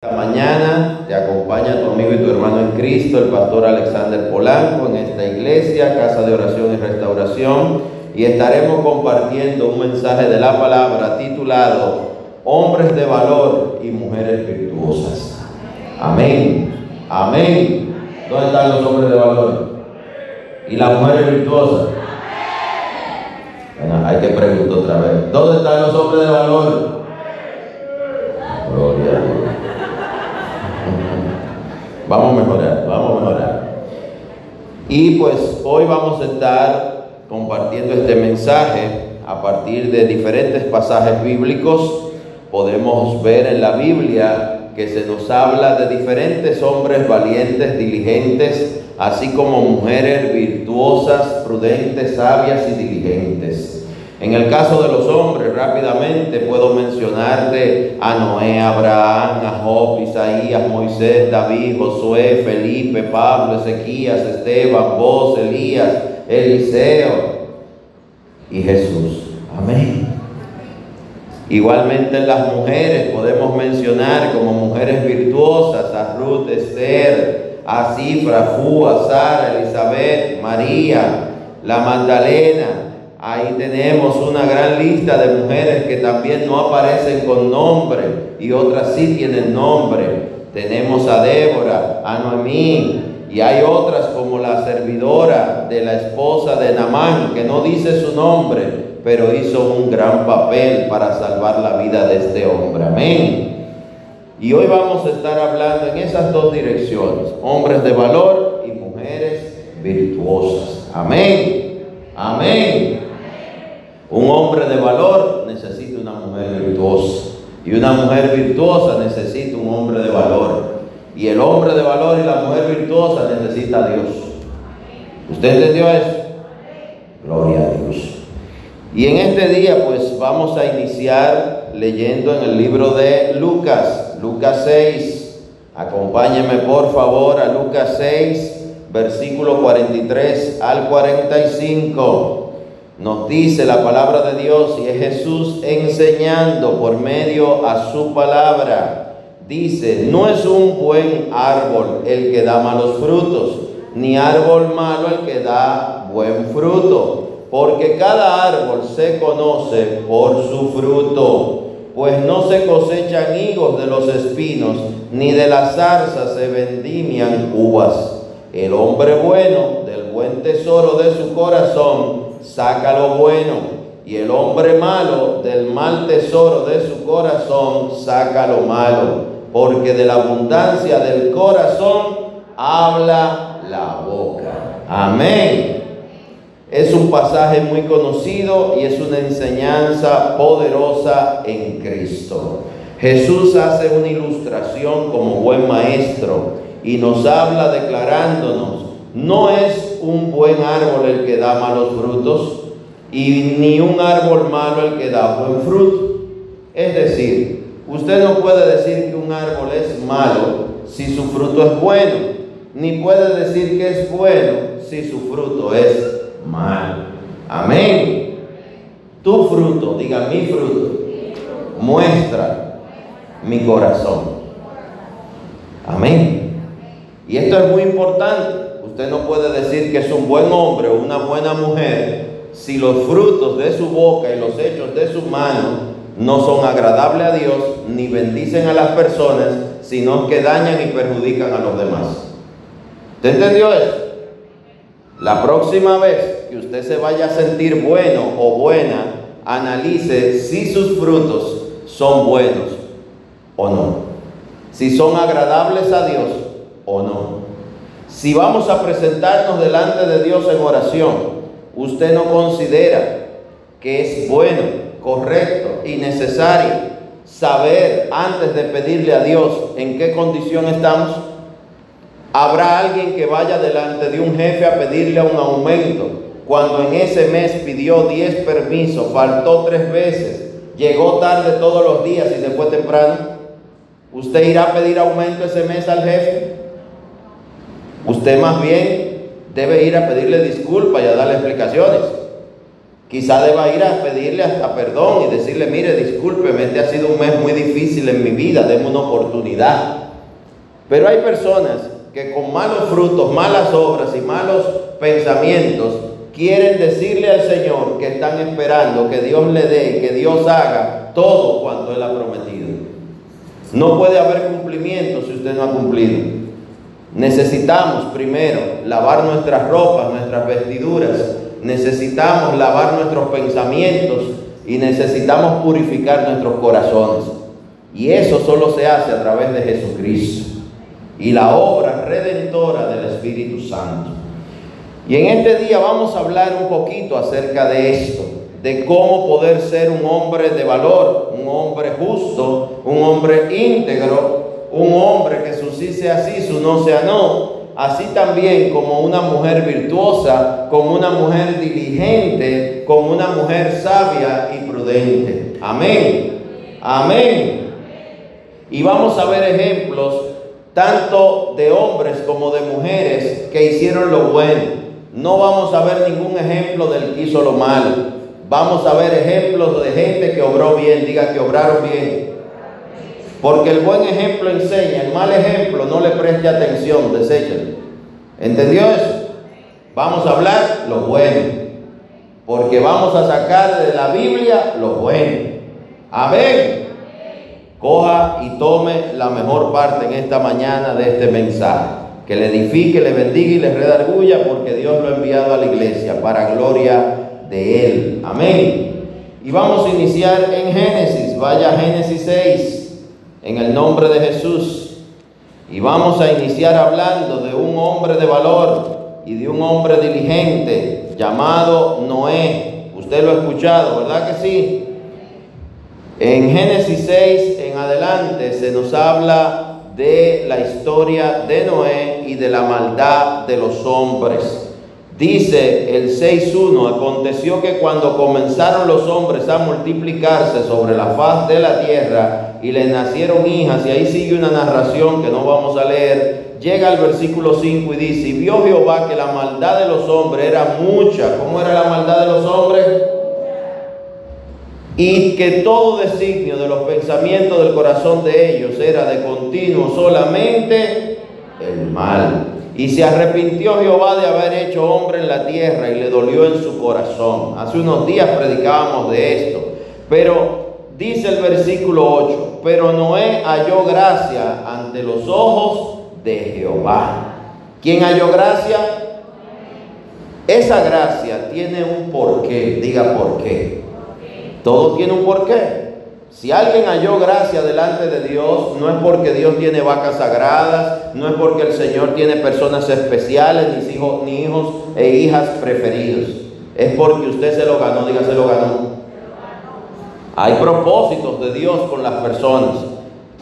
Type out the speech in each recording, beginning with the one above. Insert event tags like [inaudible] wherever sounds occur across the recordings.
Esta mañana te acompaña tu amigo y tu hermano en Cristo, el pastor Alexander Polanco, en esta iglesia, Casa de Oración y Restauración, y estaremos compartiendo un mensaje de la palabra titulado Hombres de valor y mujeres virtuosas. Amén. Amén. ¿Dónde están los hombres de valor? ¿Y las mujeres virtuosas? Bueno, hay que preguntar otra vez. ¿Dónde están los hombres de valor? Gloria a Dios. Vamos a mejorar, vamos a mejorar. Y pues hoy vamos a estar compartiendo este mensaje a partir de diferentes pasajes bíblicos. Podemos ver en la Biblia que se nos habla de diferentes hombres valientes, diligentes, así como mujeres virtuosas, prudentes, sabias y diligentes. En el caso de los hombres, rápidamente puedo mencionarte a Noé, Abraham, a Job, Isaías, Moisés, David, Josué, Felipe, Pablo, Ezequías, Esteban, vos, Elías, Eliseo y Jesús. Amén. Igualmente en las mujeres podemos mencionar como mujeres virtuosas a Ruth, Esther, a Cifra, Fua, Sara, Elizabeth, María, la Magdalena, Ahí tenemos una gran lista de mujeres que también no aparecen con nombre y otras sí tienen nombre. Tenemos a Débora, a Noemí y hay otras como la servidora de la esposa de Namán que no dice su nombre, pero hizo un gran papel para salvar la vida de este hombre. Amén. Y hoy vamos a estar hablando en esas dos direcciones, hombres de valor y mujeres virtuosas. Amén. Amén. Un hombre de valor necesita una mujer virtuosa. Y una mujer virtuosa necesita un hombre de valor. Y el hombre de valor y la mujer virtuosa necesita a Dios. ¿Usted entendió eso? Gloria a Dios. Y en este día pues vamos a iniciar leyendo en el libro de Lucas, Lucas 6. Acompáñeme por favor a Lucas 6, versículo 43 al 45. Nos dice la palabra de Dios y es Jesús enseñando por medio a su palabra. Dice, no es un buen árbol el que da malos frutos, ni árbol malo el que da buen fruto, porque cada árbol se conoce por su fruto, pues no se cosechan higos de los espinos, ni de las zarzas se vendimian uvas. El hombre bueno del buen tesoro de su corazón saca lo bueno, y el hombre malo del mal tesoro de su corazón saca lo malo, porque de la abundancia del corazón habla la boca. Amén. Es un pasaje muy conocido y es una enseñanza poderosa en Cristo. Jesús hace una ilustración como buen maestro y nos habla declarándonos no es un buen árbol el que da malos frutos y ni un árbol malo el que da buen fruto. Es decir, usted no puede decir que un árbol es malo si su fruto es bueno, ni puede decir que es bueno si su fruto es malo. Amén. Tu fruto, diga mi fruto, muestra mi corazón. Amén. Y esto es muy importante. Usted no puede decir que es un buen hombre o una buena mujer si los frutos de su boca y los hechos de su mano no son agradables a Dios ni bendicen a las personas, sino que dañan y perjudican a los demás. ¿Usted entendió eso? La próxima vez que usted se vaya a sentir bueno o buena, analice si sus frutos son buenos o no. Si son agradables a Dios o no. Si vamos a presentarnos delante de Dios en oración, usted no considera que es bueno, correcto y necesario saber antes de pedirle a Dios en qué condición estamos. Habrá alguien que vaya delante de un jefe a pedirle un aumento cuando en ese mes pidió 10 permisos, faltó tres veces, llegó tarde todos los días y se fue temprano. ¿Usted irá a pedir aumento ese mes al jefe? Usted más bien debe ir a pedirle disculpas y a darle explicaciones. Quizá deba ir a pedirle hasta perdón y decirle, mire, discúlpeme, este ha sido un mes muy difícil en mi vida, déme una oportunidad. Pero hay personas que con malos frutos, malas obras y malos pensamientos quieren decirle al Señor que están esperando que Dios le dé, que Dios haga todo cuanto Él ha prometido. No puede haber cumplimiento si usted no ha cumplido. Necesitamos primero lavar nuestras ropas, nuestras vestiduras, necesitamos lavar nuestros pensamientos y necesitamos purificar nuestros corazones. Y eso solo se hace a través de Jesucristo y la obra redentora del Espíritu Santo. Y en este día vamos a hablar un poquito acerca de esto, de cómo poder ser un hombre de valor, un hombre justo, un hombre íntegro, un hombre que su sí sea sí, su no sea no, así también como una mujer virtuosa, como una mujer diligente, como una mujer sabia y prudente. Amén. Amén. Y vamos a ver ejemplos tanto de hombres como de mujeres que hicieron lo bueno no vamos a ver ningún ejemplo del que hizo lo malo. Vamos a ver ejemplos de gente que obró bien, diga que obraron bien. Porque el buen ejemplo enseña, el mal ejemplo no le preste atención, deséchalo. ¿Entendió eso? Vamos a hablar lo bueno. Porque vamos a sacar de la Biblia lo bueno. Amén. Coja y tome la mejor parte en esta mañana de este mensaje que le edifique, le bendiga y le redarguya, porque Dios lo ha enviado a la iglesia para gloria de Él. Amén. Y vamos a iniciar en Génesis, vaya Génesis 6, en el nombre de Jesús. Y vamos a iniciar hablando de un hombre de valor y de un hombre diligente llamado Noé. Usted lo ha escuchado, ¿verdad que sí? En Génesis 6 en adelante se nos habla de la historia de Noé y de la maldad de los hombres. Dice el 6.1, aconteció que cuando comenzaron los hombres a multiplicarse sobre la faz de la tierra y les nacieron hijas, y ahí sigue una narración que no vamos a leer, llega al versículo 5 y dice, y vio Jehová que la maldad de los hombres era mucha. ¿Cómo era la maldad de los hombres? y que todo designio de los pensamientos del corazón de ellos era de continuo solamente el mal. Y se arrepintió Jehová de haber hecho hombre en la tierra y le dolió en su corazón. Hace unos días predicábamos de esto, pero dice el versículo 8, pero Noé halló gracia ante los ojos de Jehová. ¿Quién halló gracia? Esa gracia tiene un porqué, diga por qué. Todo tiene un porqué. Si alguien halló gracia delante de Dios, no es porque Dios tiene vacas sagradas, no es porque el Señor tiene personas especiales, ni hijos, ni hijos e hijas preferidos. Es porque usted se lo ganó, diga se lo ganó. Hay propósitos de Dios con las personas.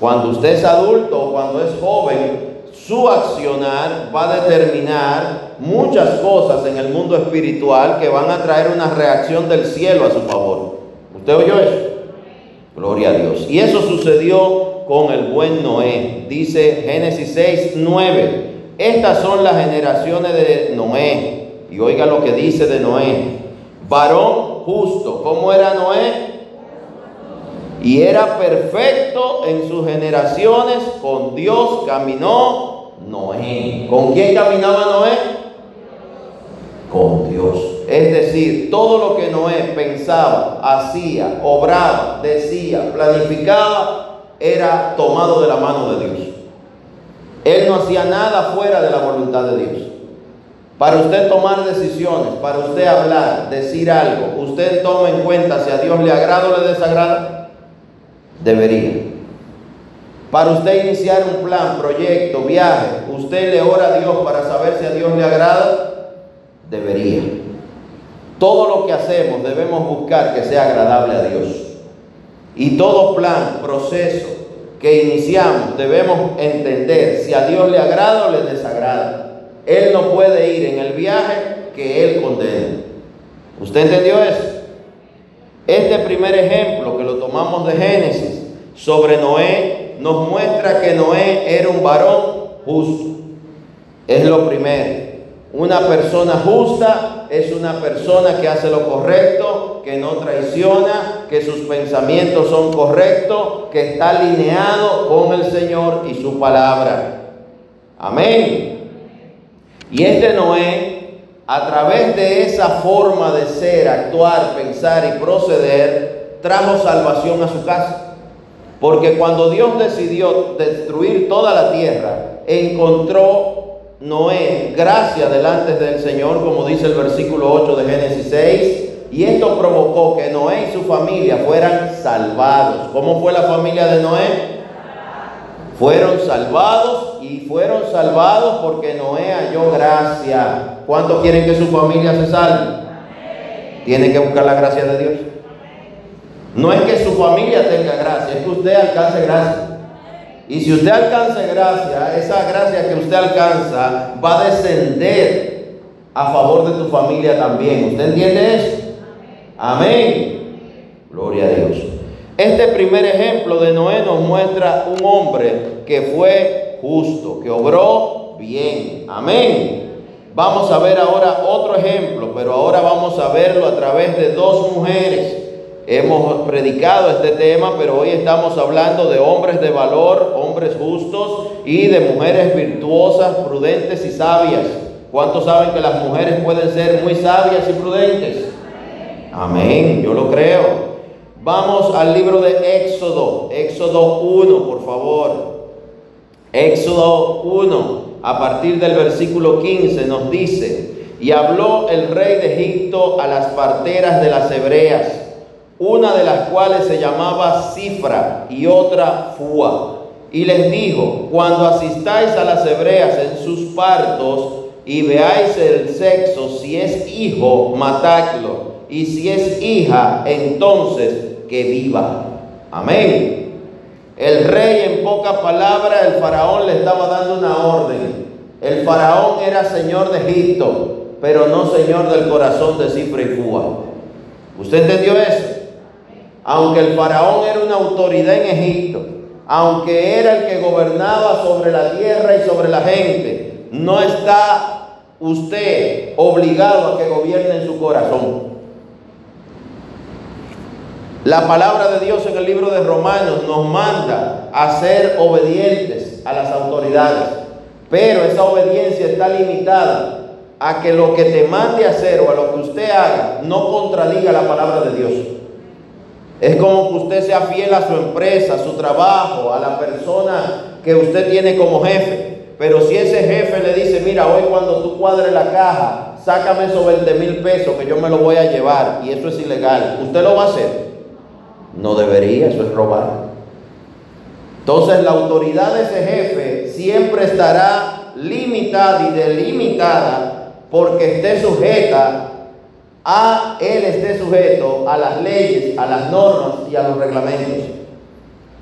Cuando usted es adulto o cuando es joven, su accionar va a determinar muchas cosas en el mundo espiritual que van a traer una reacción del cielo a su favor. ¿Usted oyó eso? Gloria a Dios. Y eso sucedió con el buen Noé. Dice Génesis 6, 9. Estas son las generaciones de Noé. Y oiga lo que dice de Noé. Varón justo. ¿Cómo era Noé? Y era perfecto en sus generaciones. Con Dios caminó Noé. ¿Con quién caminaba Noé? Con Dios. Es decir, todo lo que Noé pensaba, hacía, obraba, decía, planificaba, era tomado de la mano de Dios. Él no hacía nada fuera de la voluntad de Dios. Para usted tomar decisiones, para usted hablar, decir algo, usted toma en cuenta si a Dios le agrada o le desagrada. Debería. Para usted iniciar un plan, proyecto, viaje, usted le ora a Dios para saber si a Dios le agrada. Debería. Todo lo que hacemos debemos buscar que sea agradable a Dios. Y todo plan, proceso que iniciamos debemos entender si a Dios le agrada o le desagrada. Él no puede ir en el viaje que Él condena. ¿Usted entendió eso? Este primer ejemplo que lo tomamos de Génesis sobre Noé nos muestra que Noé era un varón justo. Es lo primero. Una persona justa es una persona que hace lo correcto, que no traiciona, que sus pensamientos son correctos, que está alineado con el Señor y su palabra. Amén. Y este Noé, a través de esa forma de ser, actuar, pensar y proceder, trajo salvación a su casa. Porque cuando Dios decidió destruir toda la tierra, encontró Noé gracia delante del Señor, como dice el versículo 8 de Génesis 6, y esto provocó que Noé y su familia fueran salvados. ¿Cómo fue la familia de Noé? Fueron salvados y fueron salvados porque Noé halló gracia. ¿Cuántos quieren que su familia se salve? Tiene que buscar la gracia de Dios. No es que su familia tenga gracia, es que usted alcance gracia. Y si usted alcanza gracia, esa gracia que usted alcanza va a descender a favor de tu familia también. ¿Usted entiende eso? Amén. Gloria a Dios. Este primer ejemplo de Noé nos muestra un hombre que fue justo, que obró bien. Amén. Vamos a ver ahora otro ejemplo, pero ahora vamos a verlo a través de dos mujeres. Hemos predicado este tema, pero hoy estamos hablando de hombres de valor, hombres justos y de mujeres virtuosas, prudentes y sabias. ¿Cuántos saben que las mujeres pueden ser muy sabias y prudentes? Amén, yo lo creo. Vamos al libro de Éxodo, Éxodo 1, por favor. Éxodo 1, a partir del versículo 15, nos dice, y habló el rey de Egipto a las parteras de las hebreas, una de las cuales se llamaba Cifra y otra Fua. Y les dijo, cuando asistáis a las hebreas en sus partos y veáis el sexo, si es hijo, matadlo y si es hija, entonces que viva. Amén. El rey en poca palabra, el faraón le estaba dando una orden. El faraón era señor de Egipto, pero no señor del corazón de Cifra y Fua. ¿Usted entendió eso? Aunque el faraón era una autoridad en Egipto, aunque era el que gobernaba sobre la tierra y sobre la gente, no está usted obligado a que gobierne en su corazón. La palabra de Dios en el libro de Romanos nos manda a ser obedientes a las autoridades, pero esa obediencia está limitada a que lo que te mande hacer o a lo que usted haga no contradiga la palabra de Dios. Es como que usted sea fiel a su empresa, a su trabajo, a la persona que usted tiene como jefe. Pero si ese jefe le dice, mira, hoy cuando tú cuadres la caja, sácame esos 20 mil pesos que yo me lo voy a llevar y eso es ilegal, ¿usted lo va a hacer? No debería, eso es robar. Entonces la autoridad de ese jefe siempre estará limitada y delimitada porque esté sujeta a él esté sujeto a las leyes, a las normas y a los reglamentos.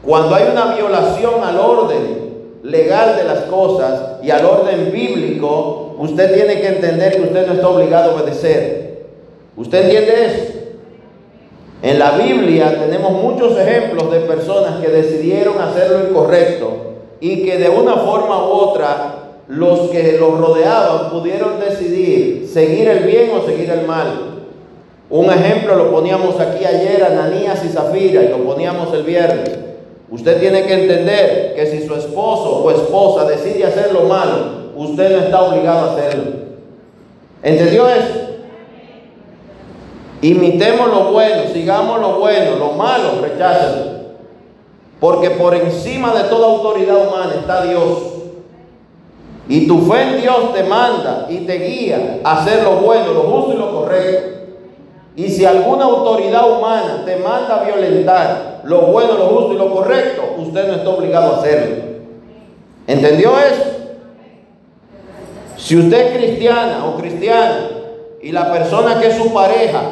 Cuando hay una violación al orden legal de las cosas y al orden bíblico, usted tiene que entender que usted no está obligado a obedecer. ¿Usted entiende eso? En la Biblia tenemos muchos ejemplos de personas que decidieron hacer lo incorrecto y que de una forma u otra los que los rodeaban pudieron decidir seguir el bien o seguir el mal. Un ejemplo lo poníamos aquí ayer, Ananías y Zafira, y lo poníamos el viernes. Usted tiene que entender que si su esposo o esposa decide hacer lo malo, usted no está obligado a hacerlo. ¿Entendió eso? Imitemos lo bueno, sigamos lo bueno, lo malo, rechácenlo. Porque por encima de toda autoridad humana está Dios. Y tu fe en Dios te manda y te guía a hacer lo bueno, lo justo y lo correcto. Y si alguna autoridad humana te manda a violentar lo bueno, lo justo y lo correcto, usted no está obligado a hacerlo. ¿Entendió eso? Si usted es cristiana o cristiano y la persona que es su pareja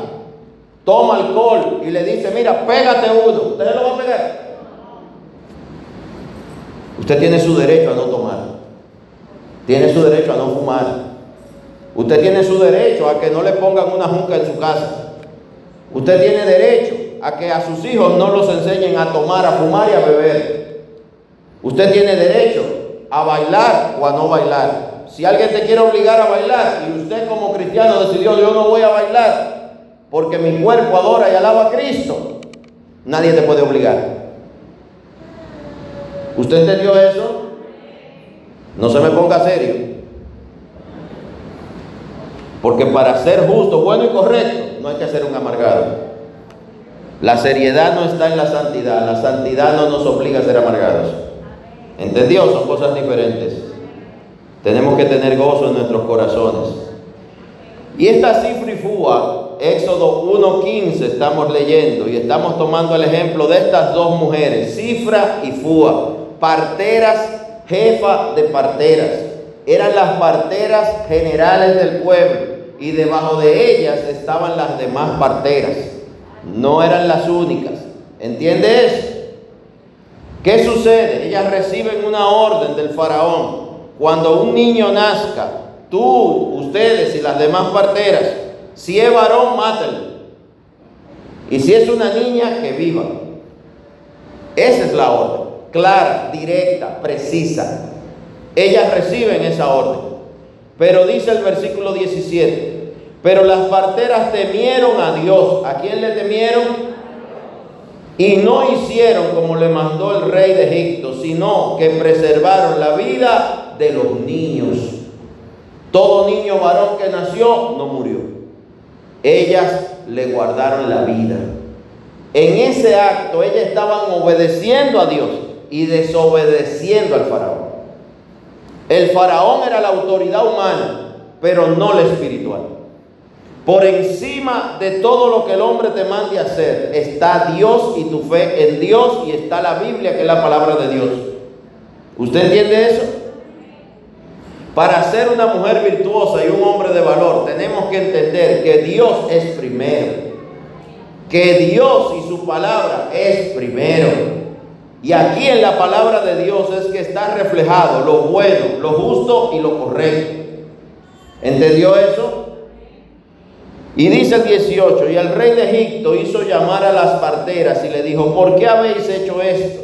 toma alcohol y le dice, mira, pégate uno, ¿usted lo va a pegar? Usted tiene su derecho a no tomar. Tiene su derecho a no fumar. Usted tiene su derecho a que no le pongan una junca en su casa. Usted tiene derecho a que a sus hijos no los enseñen a tomar, a fumar y a beber. Usted tiene derecho a bailar o a no bailar. Si alguien te quiere obligar a bailar y usted como cristiano decidió yo no voy a bailar, porque mi cuerpo adora y alaba a Cristo. Nadie te puede obligar. ¿Usted entendió eso? No se me ponga serio. Porque para ser justo, bueno y correcto, no hay que ser un amargado. La seriedad no está en la santidad. La santidad no nos obliga a ser amargados. ¿Entendió? Son cosas diferentes. Tenemos que tener gozo en nuestros corazones. Y esta cifra y fua, Éxodo 1.15 estamos leyendo y estamos tomando el ejemplo de estas dos mujeres, Cifra y Fua, parteras, jefa de parteras. Eran las parteras generales del pueblo y debajo de ellas estaban las demás parteras. No eran las únicas. ¿Entiendes? ¿Qué sucede? Ellas reciben una orden del faraón. Cuando un niño nazca, tú, ustedes y las demás parteras, si es varón, mátalo. Y si es una niña, que viva. Esa es la orden. Clara, directa, precisa. Ellas reciben esa orden. Pero dice el versículo 17, pero las parteras temieron a Dios. ¿A quién le temieron? Y no hicieron como le mandó el rey de Egipto, sino que preservaron la vida de los niños. Todo niño varón que nació no murió. Ellas le guardaron la vida. En ese acto ellas estaban obedeciendo a Dios y desobedeciendo al faraón. El faraón era la autoridad humana, pero no la espiritual. Por encima de todo lo que el hombre te mande hacer está Dios y tu fe en Dios y está la Biblia que es la palabra de Dios. ¿Usted entiende eso? Para ser una mujer virtuosa y un hombre de valor tenemos que entender que Dios es primero. Que Dios y su palabra es primero. Y aquí en la palabra de Dios es que está reflejado lo bueno, lo justo y lo correcto. ¿Entendió eso? Y dice el 18, y el rey de Egipto hizo llamar a las parteras y le dijo, ¿por qué habéis hecho esto?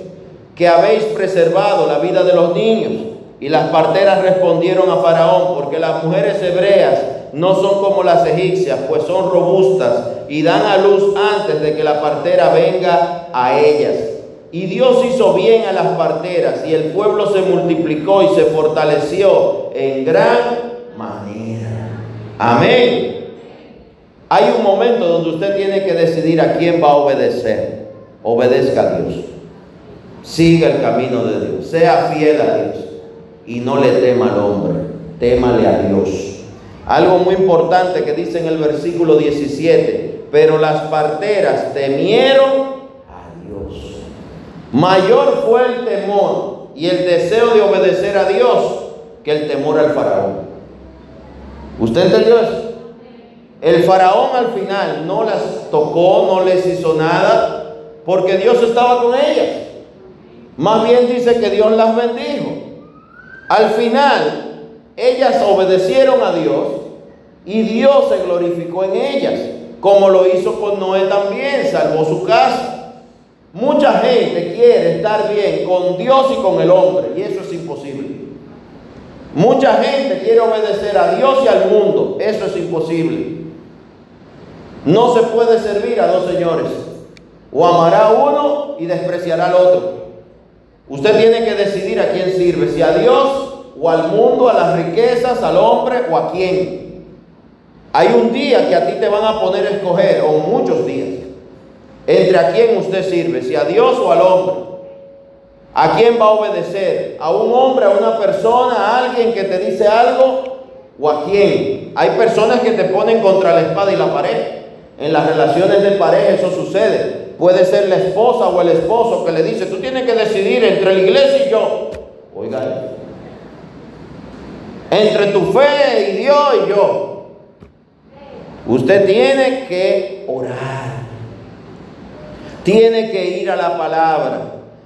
Que habéis preservado la vida de los niños. Y las parteras respondieron a Faraón, porque las mujeres hebreas no son como las egipcias, pues son robustas y dan a luz antes de que la partera venga a ellas. Y Dios hizo bien a las parteras y el pueblo se multiplicó y se fortaleció en gran manera. Amén. Hay un momento donde usted tiene que decidir a quién va a obedecer. Obedezca a Dios. Siga el camino de Dios. Sea fiel a Dios. Y no le tema al hombre. Témale a Dios. Algo muy importante que dice en el versículo 17. Pero las parteras temieron Mayor fue el temor y el deseo de obedecer a Dios que el temor al faraón. ¿Usted entendió eso? El faraón al final no las tocó, no les hizo nada, porque Dios estaba con ellas. Más bien dice que Dios las bendijo. Al final, ellas obedecieron a Dios y Dios se glorificó en ellas, como lo hizo con Noé también, salvó su casa. Mucha gente quiere estar bien con Dios y con el hombre, y eso es imposible. Mucha gente quiere obedecer a Dios y al mundo, eso es imposible. No se puede servir a dos señores. O amará a uno y despreciará al otro. Usted tiene que decidir a quién sirve, si a Dios o al mundo, a las riquezas, al hombre o a quién. Hay un día que a ti te van a poner a escoger, o muchos días entre a quién usted sirve, si a Dios o al hombre. ¿A quién va a obedecer? ¿A un hombre, a una persona, a alguien que te dice algo? ¿O a quién? Hay personas que te ponen contra la espada y la pared. En las relaciones de pareja eso sucede. Puede ser la esposa o el esposo que le dice, tú tienes que decidir entre la iglesia y yo. Oiga, entre tu fe y Dios y yo. Usted tiene que orar tiene que ir a la palabra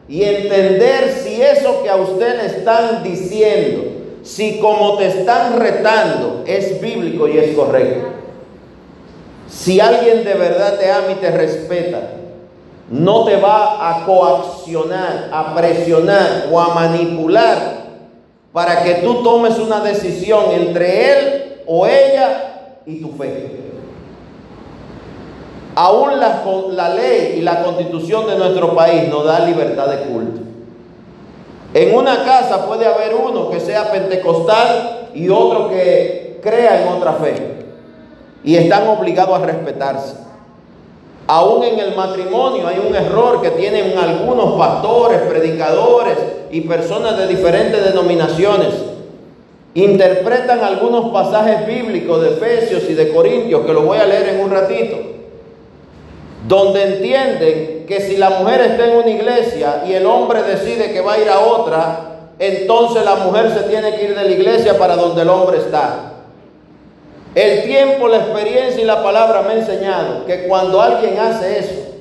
y entender si eso que a usted le están diciendo, si como te están retando es bíblico y es correcto. Si alguien de verdad te ama y te respeta, no te va a coaccionar, a presionar o a manipular para que tú tomes una decisión entre él o ella y tu fe. Aún la, ley y la constitución de nuestro país nos da libertad de culto. En una casa puede haber uno que sea pentecostal y otro que crea en otra fe. Y están obligados a respetarse. Aún en el matrimonio hay un error que tienen algunos pastores, predicadores y personas de diferentes denominaciones. Interpretan algunos pasajes bíblicos de Efesios y de Corintios, que lo voy a leer en un ratito, donde entienden que si la mujer está en una iglesia y el hombre decide que va a ir a otra, entonces la mujer se tiene que ir de la iglesia para donde el hombre está. El tiempo, la experiencia y la palabra me han enseñado que cuando alguien hace eso,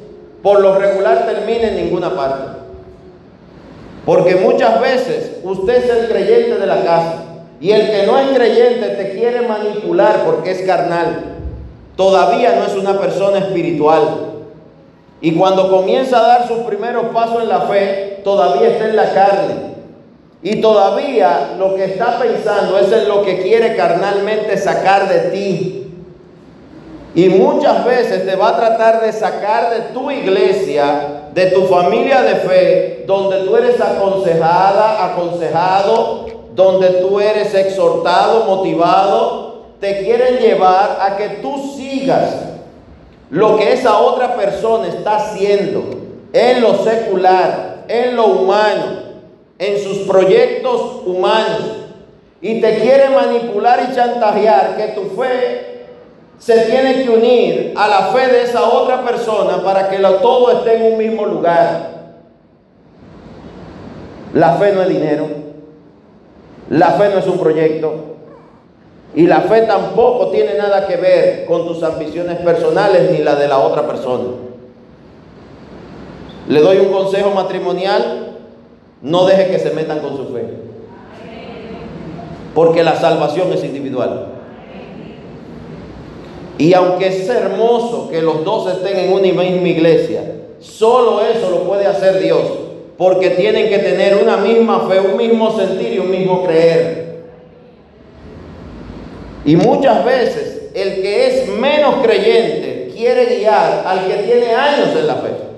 por lo regular termina en ninguna parte. Porque muchas veces usted es el creyente de la casa y el que no es creyente te quiere manipular porque es carnal. Todavía no es una persona espiritual. Y cuando comienza a dar sus primeros pasos en la fe, todavía está en la carne. Y todavía lo que está pensando es en lo que quiere carnalmente sacar de ti. Y muchas veces te va a tratar de sacar de tu iglesia, de tu familia de fe, donde tú eres aconsejada, aconsejado, donde tú eres exhortado, motivado. Te quieren llevar a que tú sigas lo que esa otra persona está haciendo en lo secular, en lo humano en sus proyectos humanos y te quiere manipular y chantajear que tu fe se tiene que unir a la fe de esa otra persona para que todo esté en un mismo lugar. La fe no es dinero, la fe no es un proyecto y la fe tampoco tiene nada que ver con tus ambiciones personales ni la de la otra persona. Le doy un consejo matrimonial no deje que se metan con su fe. Porque la salvación es individual. Y aunque es hermoso que los dos estén en una misma iglesia, solo eso lo puede hacer Dios. Porque tienen que tener una misma fe, un mismo sentir y un mismo creer. Y muchas veces el que es menos creyente quiere guiar al que tiene años en la fe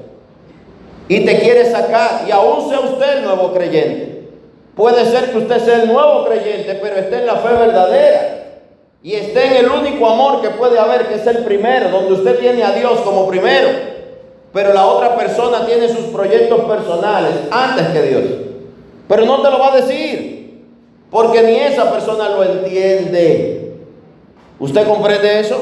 y te quiere sacar, y aún sea usted el nuevo creyente. Puede ser que usted sea el nuevo creyente, pero esté en la fe verdadera. Y esté en el único amor que puede haber, que es el primero, donde usted tiene a Dios como primero. Pero la otra persona tiene sus proyectos personales antes que Dios. Pero no te lo va a decir, porque ni esa persona lo entiende. ¿Usted comprende eso?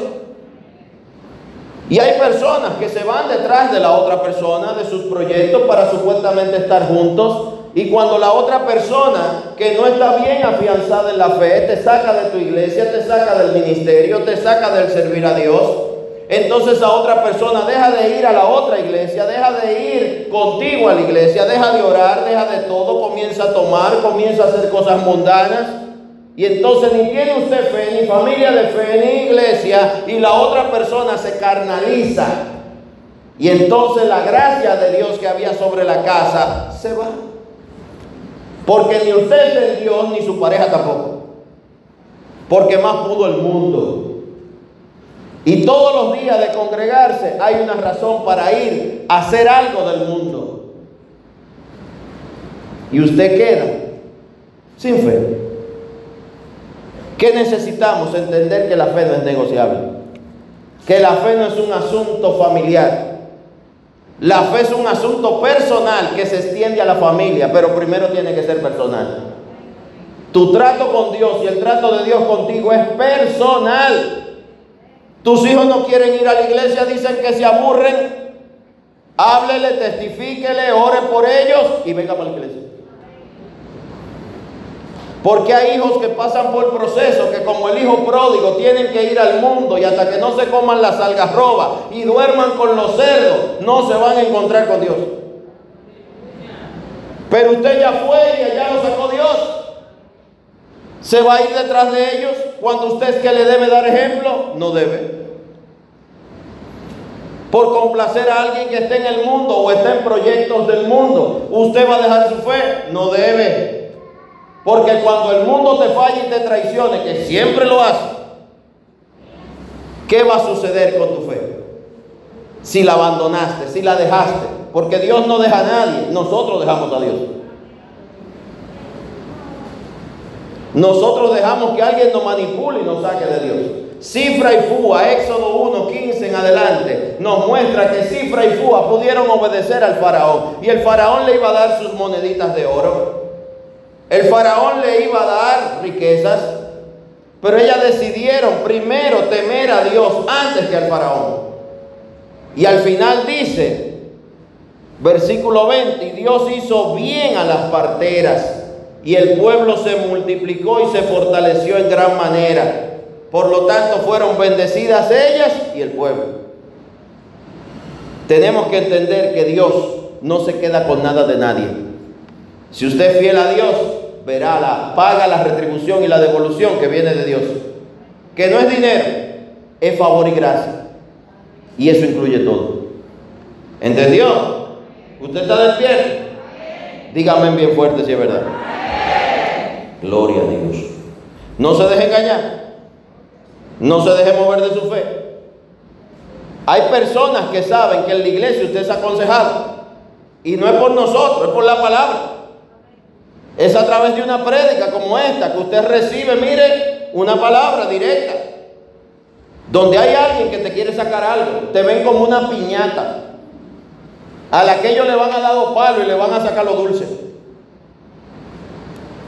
Y hay personas que se van detrás de la otra persona, de sus proyectos, para supuestamente estar juntos. Y cuando la otra persona que no está bien afianzada en la fe te saca de tu iglesia, te saca del ministerio, te saca del servir a Dios, entonces esa otra persona deja de ir a la otra iglesia, deja de ir contigo a la iglesia, deja de orar, deja de todo, comienza a tomar, comienza a hacer cosas mundanas. Y entonces ni tiene usted fe, ni familia de fe, ni iglesia, y la otra persona se carnaliza. Y entonces la gracia de Dios que había sobre la casa se va. Porque ni usted es Dios, ni su pareja tampoco. Porque más pudo el mundo. Y todos los días de congregarse hay una razón para ir a hacer algo del mundo. Y usted queda sin fe. ¿Qué necesitamos? Entender que la fe no es negociable. Que la fe no es un asunto familiar. La fe es un asunto personal que se extiende a la familia, pero primero tiene que ser personal. Tu trato con Dios y el trato de Dios contigo es personal. Tus hijos no quieren ir a la iglesia, dicen que se aburren. Háblele, testifíquele, ore por ellos y venga para la iglesia. Porque hay hijos que pasan por procesos que como el hijo pródigo tienen que ir al mundo y hasta que no se coman las algarrobas y duerman con los cerdos, no se van a encontrar con Dios. Pero usted ya fue y allá lo sacó Dios. ¿Se va a ir detrás de ellos cuando usted es que le debe dar ejemplo? No debe. Por complacer a alguien que esté en el mundo o esté en proyectos del mundo, ¿usted va a dejar su fe? No debe. Porque cuando el mundo te falla y te traicione, que siempre lo hace, ¿qué va a suceder con tu fe? si la abandonaste, si la dejaste, porque Dios no deja a nadie, nosotros dejamos a Dios. Nosotros dejamos que alguien nos manipule y nos saque de Dios. Cifra y Fua, Éxodo 1, 15 en adelante, nos muestra que Cifra y Fua pudieron obedecer al faraón y el faraón le iba a dar sus moneditas de oro. El faraón le iba a dar riquezas, pero ellas decidieron primero temer a Dios antes que al faraón. Y al final dice, versículo 20, y Dios hizo bien a las parteras y el pueblo se multiplicó y se fortaleció en gran manera. Por lo tanto, fueron bendecidas ellas y el pueblo. Tenemos que entender que Dios no se queda con nada de nadie. Si usted es fiel a Dios, verá la paga, la retribución y la devolución que viene de Dios. Que no es dinero, es favor y gracia. Y eso incluye todo. ¿Entendió? ¿Usted está despierto? Dígame bien fuerte si es verdad. Gloria a Dios. No se deje engañar. No se deje mover de su fe. Hay personas que saben que en la iglesia usted es aconsejado. Y no es por nosotros, es por la palabra. Es a través de una prédica como esta que usted recibe, mire, una palabra directa. Donde hay alguien que te quiere sacar algo, te ven como una piñata. A la que ellos le van a dar palo y le van a sacar lo dulce.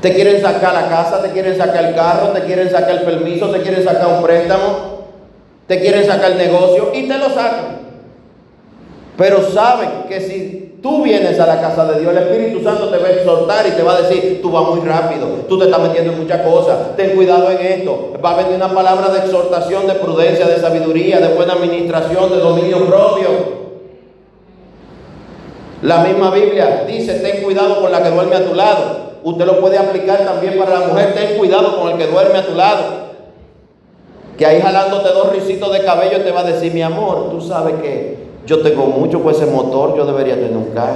Te quieren sacar la casa, te quieren sacar el carro, te quieren sacar el permiso, te quieren sacar un préstamo, te quieren sacar el negocio y te lo sacan. Pero saben que si tú vienes a la casa de Dios, el Espíritu Santo te va a exhortar y te va a decir, tú vas muy rápido, tú te estás metiendo en muchas cosas, ten cuidado en esto. Va a venir una palabra de exhortación, de prudencia, de sabiduría, de buena administración, de dominio propio. La misma Biblia dice, ten cuidado con la que duerme a tu lado. Usted lo puede aplicar también para la mujer. Ten cuidado con el que duerme a tu lado. Que ahí jalándote dos risitos de cabello te va a decir, mi amor, tú sabes que yo tengo mucho con ese motor, yo debería tener un carro.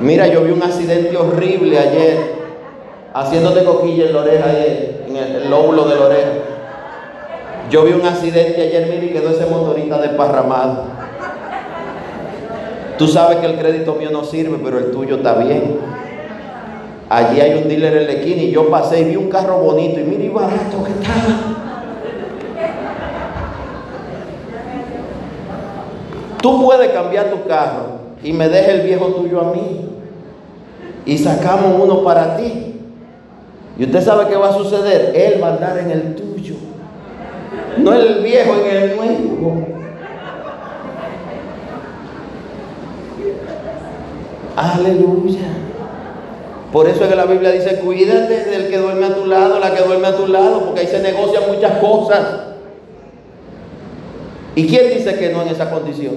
Mira, yo vi un accidente horrible ayer, haciéndote coquilla en la oreja, en el lóbulo de la oreja. Yo vi un accidente ayer, mira, y quedó ese motorista desparramado. Tú sabes que el crédito mío no sirve, pero el tuyo está bien. Allí hay un dealer en la esquina y yo pasé y vi un carro bonito y mira y barato que estaba. Tú puedes cambiar tu carro y me dejes el viejo tuyo a mí. Y sacamos uno para ti. Y usted sabe qué va a suceder. Él va a andar en el tuyo. No el viejo en el nuevo. Aleluya. Por eso es que la Biblia dice, cuídate del que duerme a tu lado, la que duerme a tu lado, porque ahí se negocian muchas cosas. ¿Y quién dice que no en esa condición?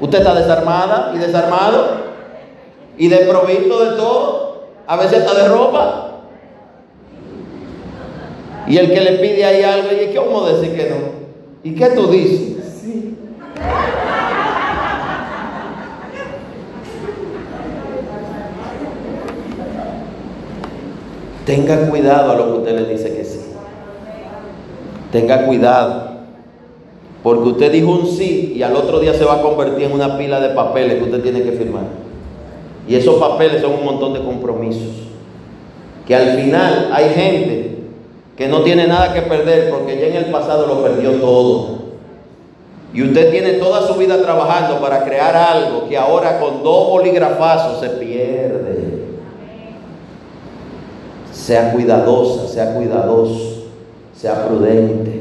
Usted está desarmada y desarmado y desprovisto de todo, a veces está de ropa. Y el que le pide ahí algo, ¿y qué vamos a decir que no? ¿Y qué tú dices? Sí. Tenga cuidado a lo que usted le dice que sí. Tenga cuidado. Porque usted dijo un sí y al otro día se va a convertir en una pila de papeles que usted tiene que firmar. Y esos papeles son un montón de compromisos. Que al final hay gente que no tiene nada que perder porque ya en el pasado lo perdió todo. Y usted tiene toda su vida trabajando para crear algo que ahora con dos bolígrafazos se pierde sea cuidadosa, sea cuidadoso, sea prudente.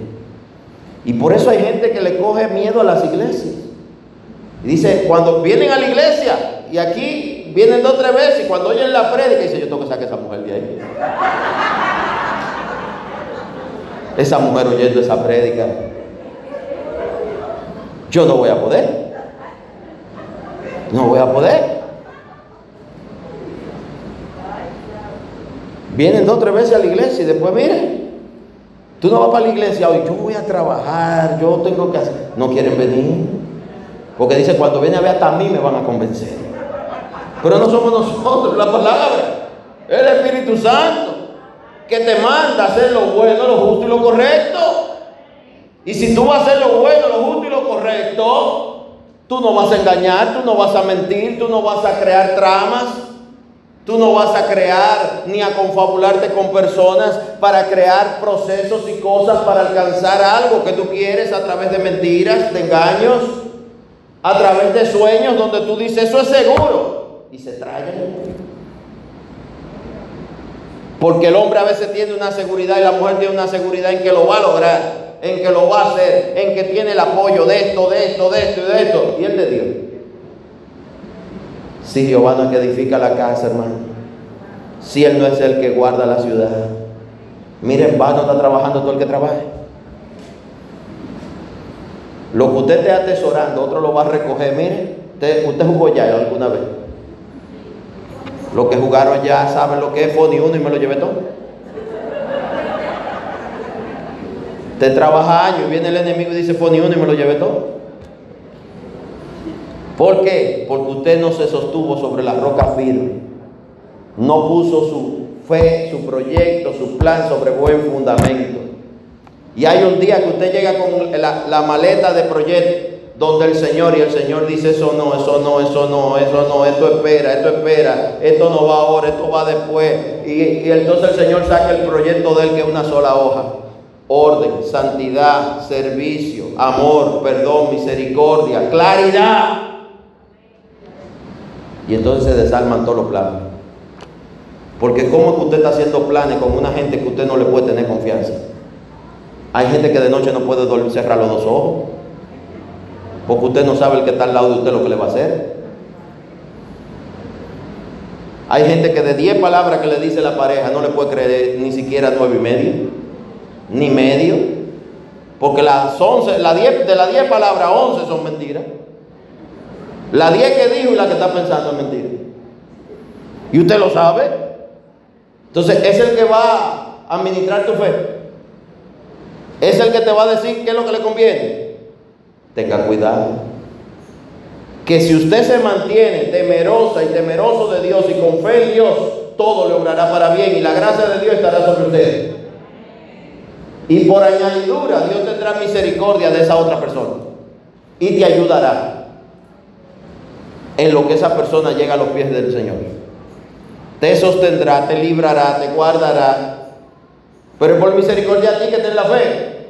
Y por eso hay gente que le coge miedo a las iglesias. Y dice, cuando vienen a la iglesia, y aquí vienen dos o tres veces, y cuando oyen la prédica, dice, yo tengo que sacar a esa mujer de ahí. Esa mujer oyendo esa prédica, yo no voy a poder. No voy a poder. Vienen dos o tres veces a la iglesia y después, mire, tú no vas para la iglesia hoy, yo voy a trabajar, yo tengo que hacer. No quieren venir. Porque dice, cuando viene a ver hasta a mí me van a convencer. Pero no somos nosotros, la palabra. El Espíritu Santo que te manda a hacer lo bueno, lo justo y lo correcto. Y si tú vas a hacer lo bueno, lo justo y lo correcto, tú no vas a engañar, tú no vas a mentir, tú no vas a crear tramas, tú no vas a crear ni a confabularte con personas para crear procesos y cosas para alcanzar algo que tú quieres a través de mentiras, de engaños, a través de sueños donde tú dices, eso es seguro, y se traen. Porque el hombre a veces tiene una seguridad y la mujer tiene una seguridad en que lo va a lograr en que lo va a hacer, en que tiene el apoyo de esto, de esto, de esto y de esto. Y él de Dios. Si Jehová no es que edifica la casa, hermano. Si Él no es el que guarda la ciudad. Miren, vano está trabajando todo el que trabaje. Lo que usted esté atesorando, otro lo va a recoger. Mire, usted, jugó ya alguna vez. Los que jugaron ya saben lo que es Foni uno y me lo llevé todo. Usted trabaja años viene el enemigo y dice fue ni uno y me lo llevé todo. ¿Por qué? Porque usted no se sostuvo sobre la roca firme. No puso su fe, su proyecto, su plan sobre buen fundamento. Y hay un día que usted llega con la, maleta de proyecto donde el Señor y el Señor dice eso no, eso no, eso no, eso no, esto espera, esto espera, esto no va ahora, esto va después. Y, y entonces el Señor saca el proyecto de él que es una sola hoja orden, santidad, servicio, amor, perdón, misericordia, claridad. Y entonces se desarman todos los planes. Porque ¿cómo es que usted está haciendo planes con una gente que usted no le puede tener confianza? Hay gente que de noche no puede dormir, cerrar los dos ojos. Porque usted no sabe el que está al lado de usted lo que le va a hacer. Hay gente que de 10 palabras que le dice la pareja no le puede creer ni siquiera nueve y medio ni medio, porque las 11, la diez, de las 10 palabras, 11 son mentiras. La 10 que dijo y la que está pensando es mentira. Y usted lo sabe. Entonces, es el que va a administrar tu fe. Es el que te va a decir qué es lo que le conviene. Tenga cuidado. Que si usted se mantiene temerosa y temeroso de Dios y con fe en Dios, todo le obrará para bien y la gracia de Dios estará sobre usted. Y por añadidura, Dios tendrá misericordia de esa otra persona. Y te ayudará en lo que esa persona llega a los pies del Señor. Te sostendrá, te librará, te guardará. Pero por misericordia a ti que ten la fe.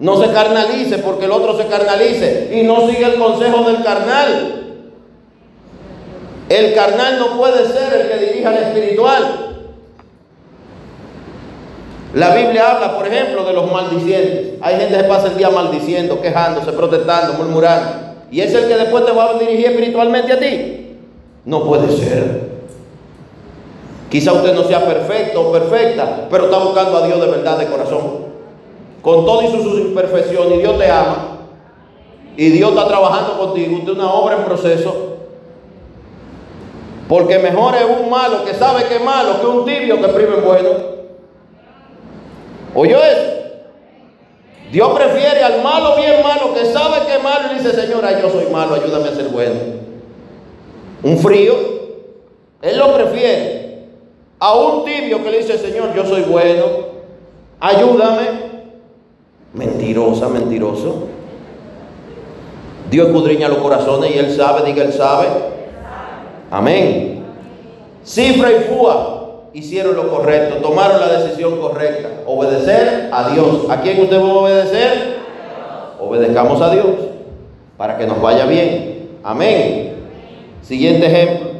No se carnalice porque el otro se carnalice y no sigue el consejo del carnal. El carnal no puede ser el que dirija al espiritual. La Biblia habla, por ejemplo, de los maldicientes. Hay gente que pasa el día maldiciendo, quejándose, protestando, murmurando. ¿Y es el que después te va a dirigir espiritualmente a ti? No puede ser. Quizá usted no sea perfecto o perfecta, pero está buscando a Dios de verdad, de corazón. Con todo sus imperfecciones, y Dios te ama. Y Dios está trabajando contigo. Usted es una obra en proceso. Porque mejor es un malo que sabe que es malo que un tibio que prime bueno. ¿Oyó eso? Dios prefiere al malo bien malo que sabe que es malo y dice, Señora, yo soy malo, ayúdame a ser bueno. Un frío, Él lo prefiere. A un tibio que le dice, Señor, yo soy bueno, ayúdame. Mentirosa, mentiroso. Dios escudriña los corazones y Él sabe, diga Él sabe. Amén. Cifra y fua hicieron lo correcto, tomaron la decisión correcta, obedecer a Dios. ¿A quién usted va a obedecer? Obedezcamos a Dios para que nos vaya bien. Amén. Siguiente ejemplo.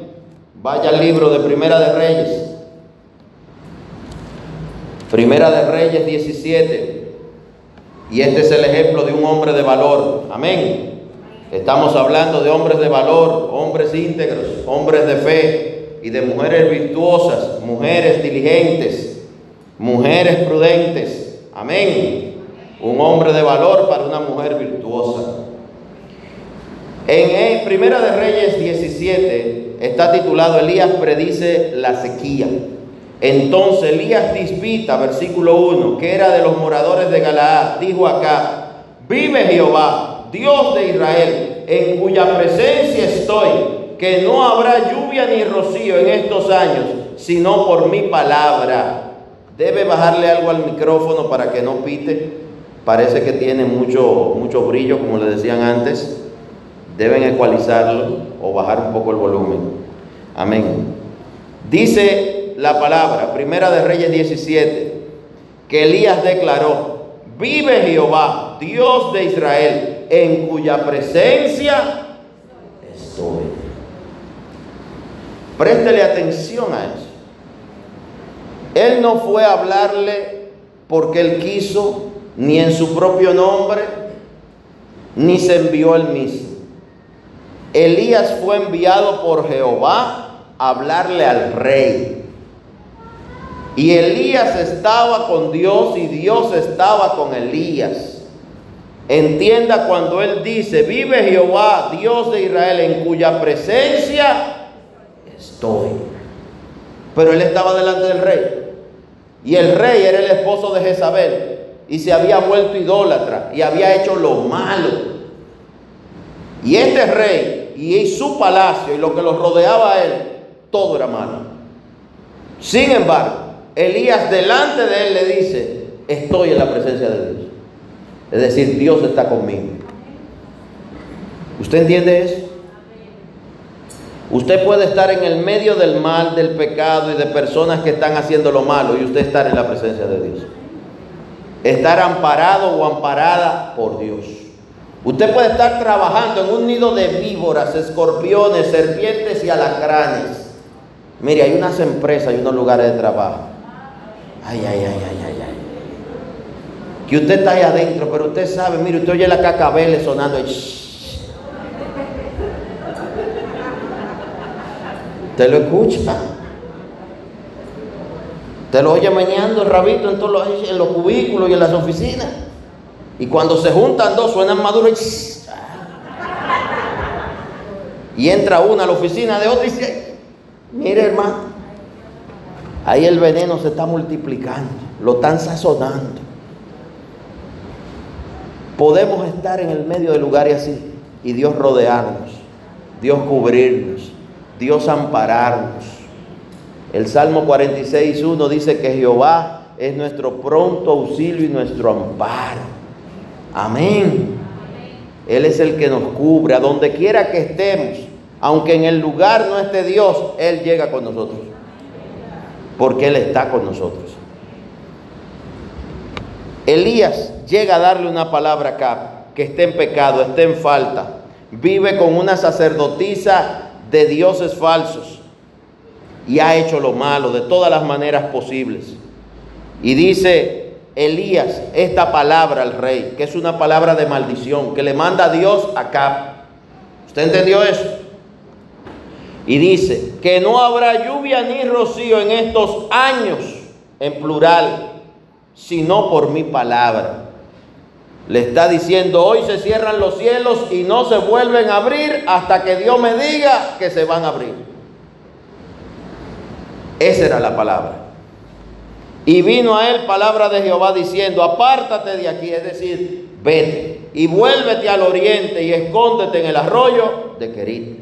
Vaya al libro de Primera de Reyes. Primera de Reyes 17. Y este es el ejemplo de un hombre de valor. Amén. Estamos hablando de hombres de valor, hombres íntegros, hombres de fe, y de mujeres virtuosas, mujeres diligentes, mujeres prudentes. Amén. Un hombre de valor para una mujer virtuosa. En Primera de Reyes 17 está titulado Elías predice la sequía. Entonces Elías dispita, versículo 1, que era de los moradores de Galaad, dijo acá, vive Jehová, Dios de Israel, en cuya presencia estoy que no habrá lluvia ni rocío en estos años, sino por mi palabra. Debe bajarle algo al micrófono para que no pite. parece que tiene mucho, mucho brillo, como le decían antes. Deben ecualizarlo o bajar un poco el volumen. Amén. Dice la palabra, Primera de Reyes 17, que Elías declaró, vive Jehová, Dios de Israel, en cuya presencia estoy. Préstele atención a eso. Él no fue a hablarle porque él quiso, ni en su propio nombre, ni se envió él mismo. Elías fue enviado por Jehová a hablarle al rey. Y Elías estaba con Dios y Dios estaba con Elías. Entienda cuando él dice, vive Jehová, Dios de Israel, en cuya presencia estoy. Pero él estaba delante del rey. Y el rey era el esposo de Jezabel y se había vuelto idólatra y había hecho lo malo. Y este rey y su palacio y lo que lo rodeaba a él, todo era malo. Sin embargo, Elías delante de él le dice, estoy en la presencia de Dios. Es decir, Dios está conmigo. ¿Usted entiende eso? Usted puede estar en el medio del mal, del pecado y de personas que están haciendo lo malo y usted estar en la presencia de Dios. Estar amparado o amparada por Dios. Usted puede estar trabajando en un nido de víboras, escorpiones, serpientes y alacranes. Mire, hay unas empresas y unos lugares de trabajo. Ay, ay, ay, ay, ay, ay. Que usted está ahí adentro, pero usted sabe, mire, usted oye la cacabele sonando. Y, Te lo escucha. Te lo oye meneando el rabito en, todos los, en los cubículos y en las oficinas. Y cuando se juntan dos, suenan maduros. Y entra una a la oficina de otra y dice, mire hermano, ahí el veneno se está multiplicando, lo están sazonando. Podemos estar en el medio de lugares así y Dios rodearnos, Dios cubrirnos, Dios ampararnos. El Salmo 46.1 dice que Jehová es nuestro pronto auxilio y nuestro amparo. Amén. Él es el que nos cubre a donde quiera que estemos. Aunque en el lugar no esté Dios, Él llega con nosotros. Porque Él está con nosotros. Elías llega a darle una palabra acá, que esté en pecado, esté en falta. Vive con una sacerdotisa de dioses falsos y ha hecho lo malo de todas las maneras posibles. Y dice Elías esta palabra al rey, que es una palabra de maldición, que le manda a Dios acá. ¿Usted entendió eso? Y dice que no habrá lluvia ni rocío en estos años, en plural, sino por mi palabra. Le está diciendo, hoy se cierran los cielos y no se vuelven a abrir hasta que Dios me diga que se van a abrir. Esa era la palabra. Y vino a él palabra de Jehová diciendo, apártate de aquí, es decir, vete y vuélvete al oriente y escóndete en el arroyo de Querit.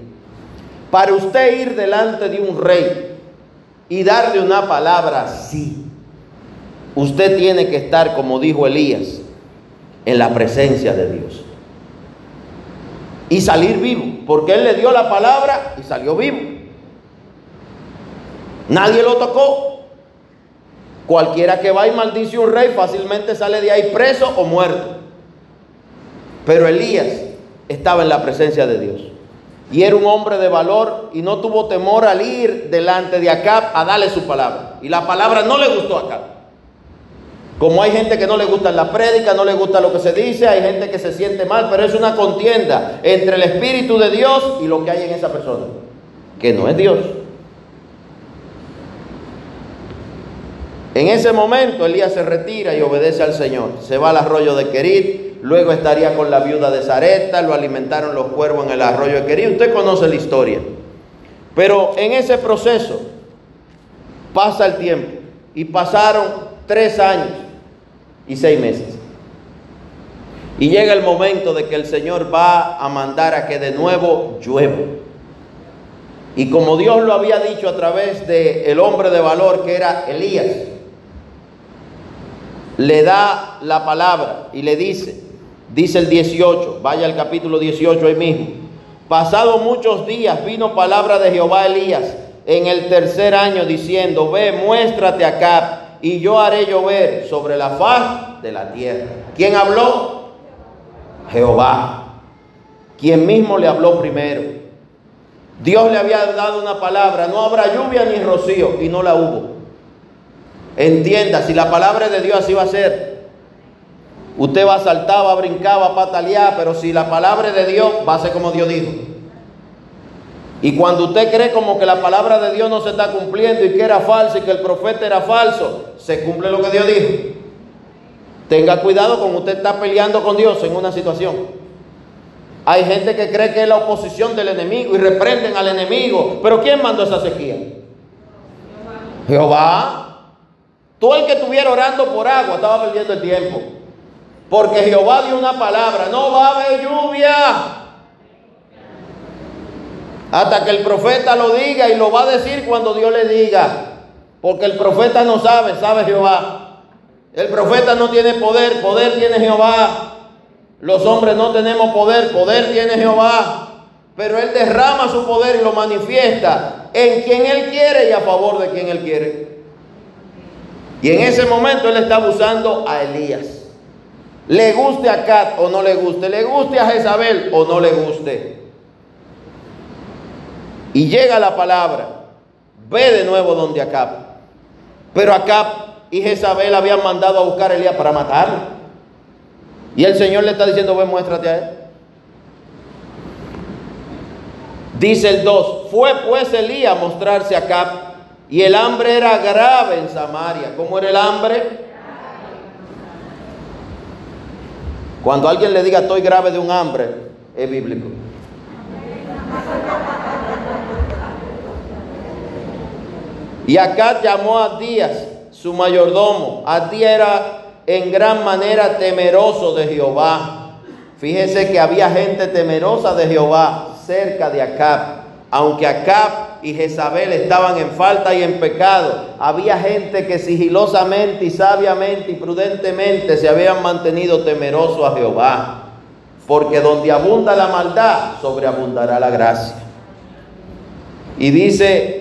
Para usted ir delante de un rey y darle una palabra así, usted tiene que estar, como dijo Elías, en la presencia de Dios. Y salir vivo, porque Él le dio la palabra y salió vivo. Nadie lo tocó. Cualquiera que va y maldice un rey fácilmente sale de ahí preso o muerto. Pero Elías estaba en la presencia de Dios. Y era un hombre de valor y no tuvo temor al ir delante de Acab a darle su palabra. Y la palabra no le gustó a Acab. Como hay gente que no le gusta la prédica, no le gusta lo que se dice, hay gente que se siente mal, pero es una contienda entre el Espíritu de Dios y lo que hay en esa persona, que no es Dios. En ese momento Elías se retira y obedece al Señor. Se va al arroyo de Querit, luego estaría con la viuda de Zareta, lo alimentaron los cuervos en el arroyo de Querit. Usted conoce la historia. Pero en ese proceso pasa el tiempo y pasaron tres años y seis meses. Y llega el momento de que el Señor va a mandar a que de nuevo llueva. Y como Dios lo había dicho a través del el hombre de valor que era Elías, le da la palabra y le dice, dice el 18, vaya al capítulo 18 ahí mismo. Pasado muchos días vino palabra de Jehová a Elías en el tercer año diciendo, ve, muéstrate acá y yo haré llover sobre la faz de la tierra. ¿Quién habló? Jehová, quien mismo le habló primero. Dios le había dado una palabra, no habrá lluvia ni rocío, y no la hubo. Entienda, si la palabra de Dios así va a ser, usted va a saltar, va a brincar, va a patalear, pero si la palabra de Dios va a ser como Dios dijo. Y cuando usted cree como que la palabra de Dios no se está cumpliendo y que era falso y que el profeta era falso, se cumple lo que Dios dijo. Tenga cuidado con usted está peleando con Dios en una situación. Hay gente que cree que es la oposición del enemigo y reprenden al enemigo. Pero ¿quién mandó esa sequía? Jehová. Todo el que estuviera orando por agua estaba perdiendo el tiempo. Porque Jehová dio una palabra, no va a haber lluvia. Hasta que el profeta lo diga y lo va a decir cuando Dios le diga. Porque el profeta no sabe, sabe Jehová. El profeta no tiene poder, poder tiene Jehová. Los hombres no tenemos poder, poder tiene Jehová. Pero Él derrama su poder y lo manifiesta en quien Él quiere y a favor de quien Él quiere. Y en ese momento Él está abusando a Elías. Le guste a Cat o no le guste, le guste a Jezabel o no le guste. Y llega la palabra, ve de nuevo donde Acab. Pero Acab y Jezabel habían mandado a buscar a Elías para matarlo. Y el Señor le está diciendo, ve, muéstrate a él. Dice el 2, fue pues Elías a mostrarse acá y el hambre era grave en Samaria. ¿Cómo era el hambre? Cuando alguien le diga estoy grave de un hambre, es bíblico. Y acá llamó a Díaz, su mayordomo. A Díaz era en gran manera temeroso de Jehová. Fíjese que había gente temerosa de Jehová cerca de Acab. Aunque Acab y Jezabel estaban en falta y en pecado, había gente que sigilosamente y sabiamente y prudentemente se habían mantenido temerosos a Jehová. Porque donde abunda la maldad, sobreabundará la gracia. Y dice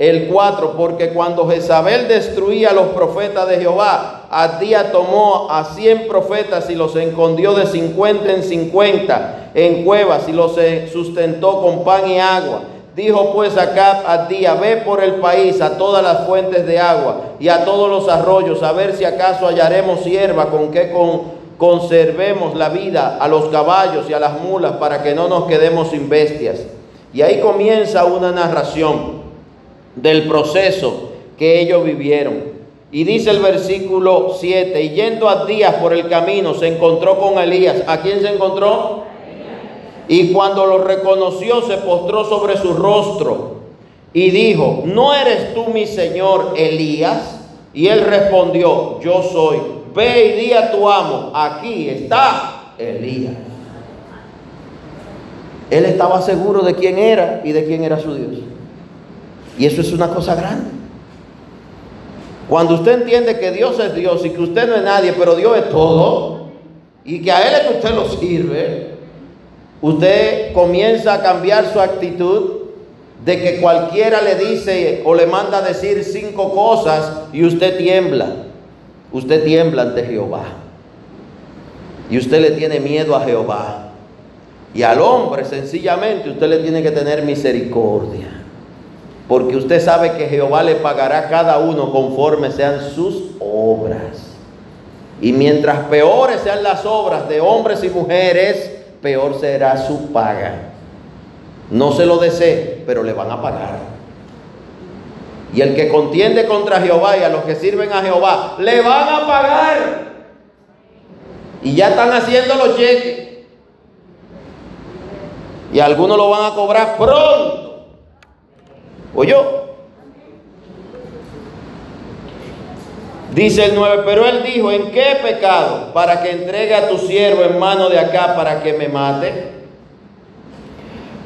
el 4, porque cuando Jezabel destruía a los profetas de Jehová, Adía tomó a 100 profetas y los escondió de 50 en 50 en cuevas y los sustentó con pan y agua. Dijo pues acá a Día, ve por el país a todas las fuentes de agua y a todos los arroyos, a ver si acaso hallaremos hierba con que conservemos la vida a los caballos y a las mulas para que no nos quedemos sin bestias. Y ahí comienza una narración del proceso que ellos vivieron. Y dice el versículo 7, y yendo a días por el camino, se encontró con Elías. ¿A quién se encontró? Y cuando lo reconoció, se postró sobre su rostro y dijo, ¿no eres tú mi señor Elías? Y él respondió, yo soy. Ve y di a tu amo, aquí está Elías. Él estaba seguro de quién era y de quién era su Dios. Y eso es una cosa grande. Cuando usted entiende que Dios es Dios y que usted no es nadie, pero Dios es todo, y que a Él es que usted lo sirve, usted comienza a cambiar su actitud de que cualquiera le dice o le manda a decir cinco cosas y usted tiembla. Usted tiembla ante Jehová. Y usted le tiene miedo a Jehová. Y al hombre sencillamente usted le tiene que tener misericordia porque usted sabe que Jehová le pagará a cada uno conforme sean sus obras. Y mientras peores sean las obras de hombres y mujeres, peor será su paga. No se lo desee, pero le van a pagar. Y el que contiende contra Jehová y a los que sirven a Jehová, le van a pagar. Y ya están haciendo los cheques. Y algunos lo van a cobrar pronto. ¿Oyó? Dice el 9, pero él dijo, ¿en qué pecado? Para que entregue a tu siervo en mano de acá para que me mate.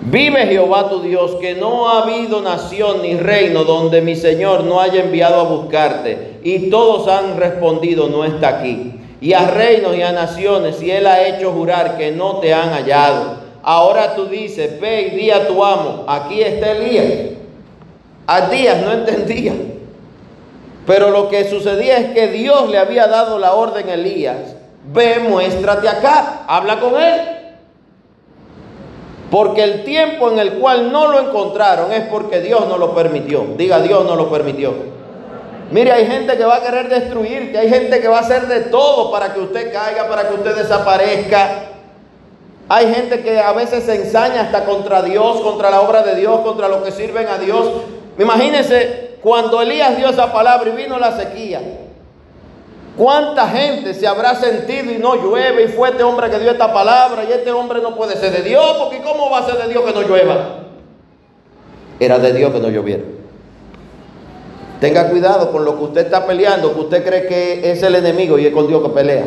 Vive Jehová tu Dios, que no ha habido nación ni reino donde mi Señor no haya enviado a buscarte. Y todos han respondido, no está aquí. Y a reinos y a naciones, y él ha hecho jurar que no te han hallado. Ahora tú dices, ve y di a tu amo, aquí está Elías. A Días no entendía. Pero lo que sucedía es que Dios le había dado la orden a Elías. Ve, muéstrate acá, habla con él. Porque el tiempo en el cual no lo encontraron es porque Dios no lo permitió. Diga, Dios no lo permitió. Mire, hay gente que va a querer destruirte, hay gente que va a hacer de todo para que usted caiga, para que usted desaparezca. Hay gente que a veces se ensaña hasta contra Dios, contra la obra de Dios, contra lo que sirven a Dios. Imagínense cuando Elías dio esa palabra y vino la sequía. ¿Cuánta gente se habrá sentido y no llueve y fue este hombre que dio esta palabra y este hombre no puede ser de Dios porque ¿cómo va a ser de Dios que no llueva? Era de Dios que no lloviera. Tenga cuidado con lo que usted está peleando, que usted cree que es el enemigo y es con Dios que pelea.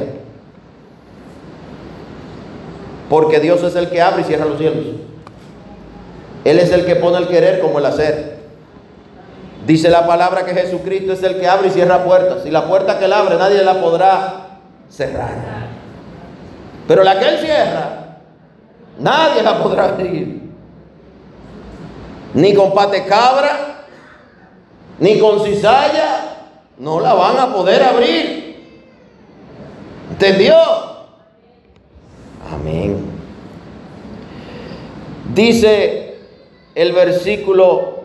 Porque Dios es el que abre y cierra los cielos. Él es el que pone el querer como el hacer. Dice la palabra que Jesucristo es el que abre y cierra puertas. Y la puerta que él abre nadie la podrá cerrar. Pero la que él cierra, nadie la podrá abrir. Ni con pate cabra, ni con cizalla, no la van a poder abrir. ¿Entendió? Amén. Dice el versículo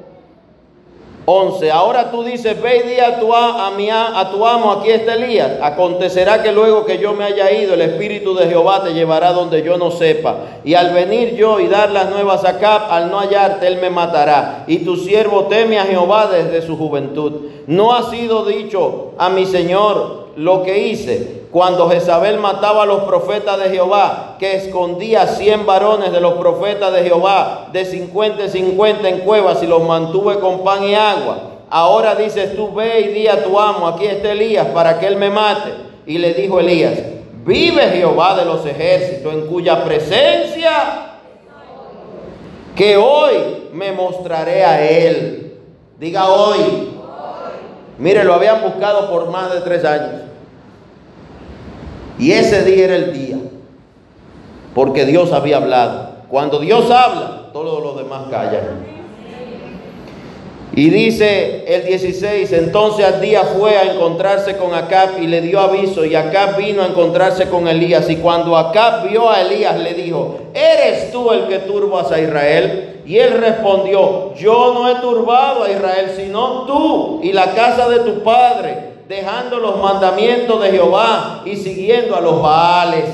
11. Ahora tú dices, ve y di a tu, tu amo, aquí está Elías. Acontecerá que luego que yo me haya ido, el Espíritu de Jehová te llevará donde yo no sepa. Y al venir yo y dar las nuevas a Cap, al no hallarte, él me matará. Y tu siervo teme a Jehová desde su juventud. No ha sido dicho a mi Señor lo que hice cuando Jezabel mataba a los profetas de Jehová, que escondía cien varones de los profetas de Jehová, de cincuenta en cincuenta en cuevas y los mantuve con pan y agua. Ahora dices tú, ve y di a tu amo, aquí está Elías, para que él me mate. Y le dijo Elías, vive Jehová de los ejércitos, en cuya presencia que hoy me mostraré a él. Diga hoy. Mire, lo habían buscado por más de tres años. Y ese día era el día. Porque Dios había hablado. Cuando Dios habla, todos los demás callan. Y dice el 16, entonces al día fue a encontrarse con Acab y le dio aviso y Acab vino a encontrarse con Elías y cuando Acab vio a Elías le dijo, ¿eres tú el que turbas a Israel? Y él respondió, yo no he turbado a Israel sino tú y la casa de tu padre, dejando los mandamientos de Jehová y siguiendo a los Baales.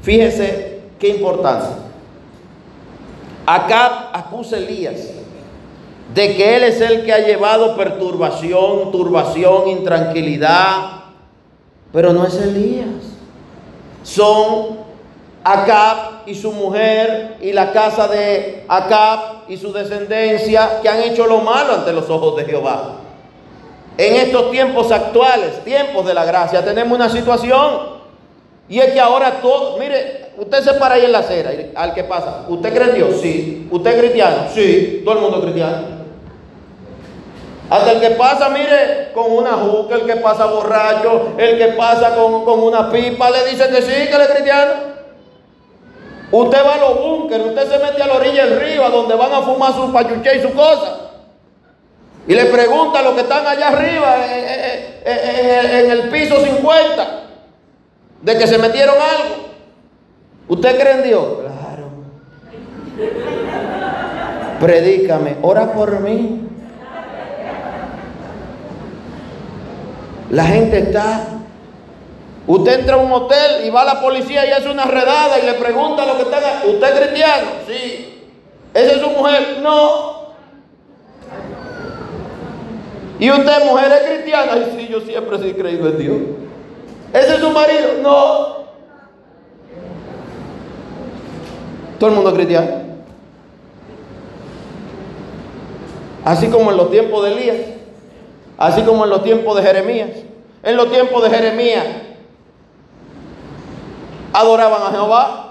Fíjese qué importancia. Acab acusa Elías de que Él es el que ha llevado perturbación, turbación, intranquilidad. Pero no es Elías. Son Acab y su mujer y la casa de Acab y su descendencia que han hecho lo malo ante los ojos de Jehová. En estos tiempos actuales, tiempos de la gracia, tenemos una situación. Y es que ahora todo, mire, usted se para ahí en la acera, al que pasa, ¿usted cree en Dios? Sí. ¿Usted es cristiano? Sí. Todo el mundo es cristiano. Hasta el que pasa, mire, con una juca, el que pasa borracho, el que pasa con, una pipa, le dice que sí, que él es cristiano. Usted va a los búnkeres, usted se mete a la orilla del río, donde van a fumar su pachuche y su cosa. Y le pregunta a los que están allá arriba, eh, eh, eh, en el piso 50, de que se metieron algo. ¿Usted cree en Dios? Claro. Predícame, ora por mí. La gente está. Usted entra a un hotel y va a la policía y hace una redada y le pregunta a lo que está. ¿Usted es cristiano? Sí. ¿Esa es su mujer? No. ¿Y usted, mujer, es cristiana? Y sí, yo siempre he creído en Dios. ¿Ese es su marido? No. Todo el mundo es cristiano. Así como en los tiempos de Elías. Así como en los tiempos de Jeremías. En los tiempos de Jeremías adoraban a Jehová.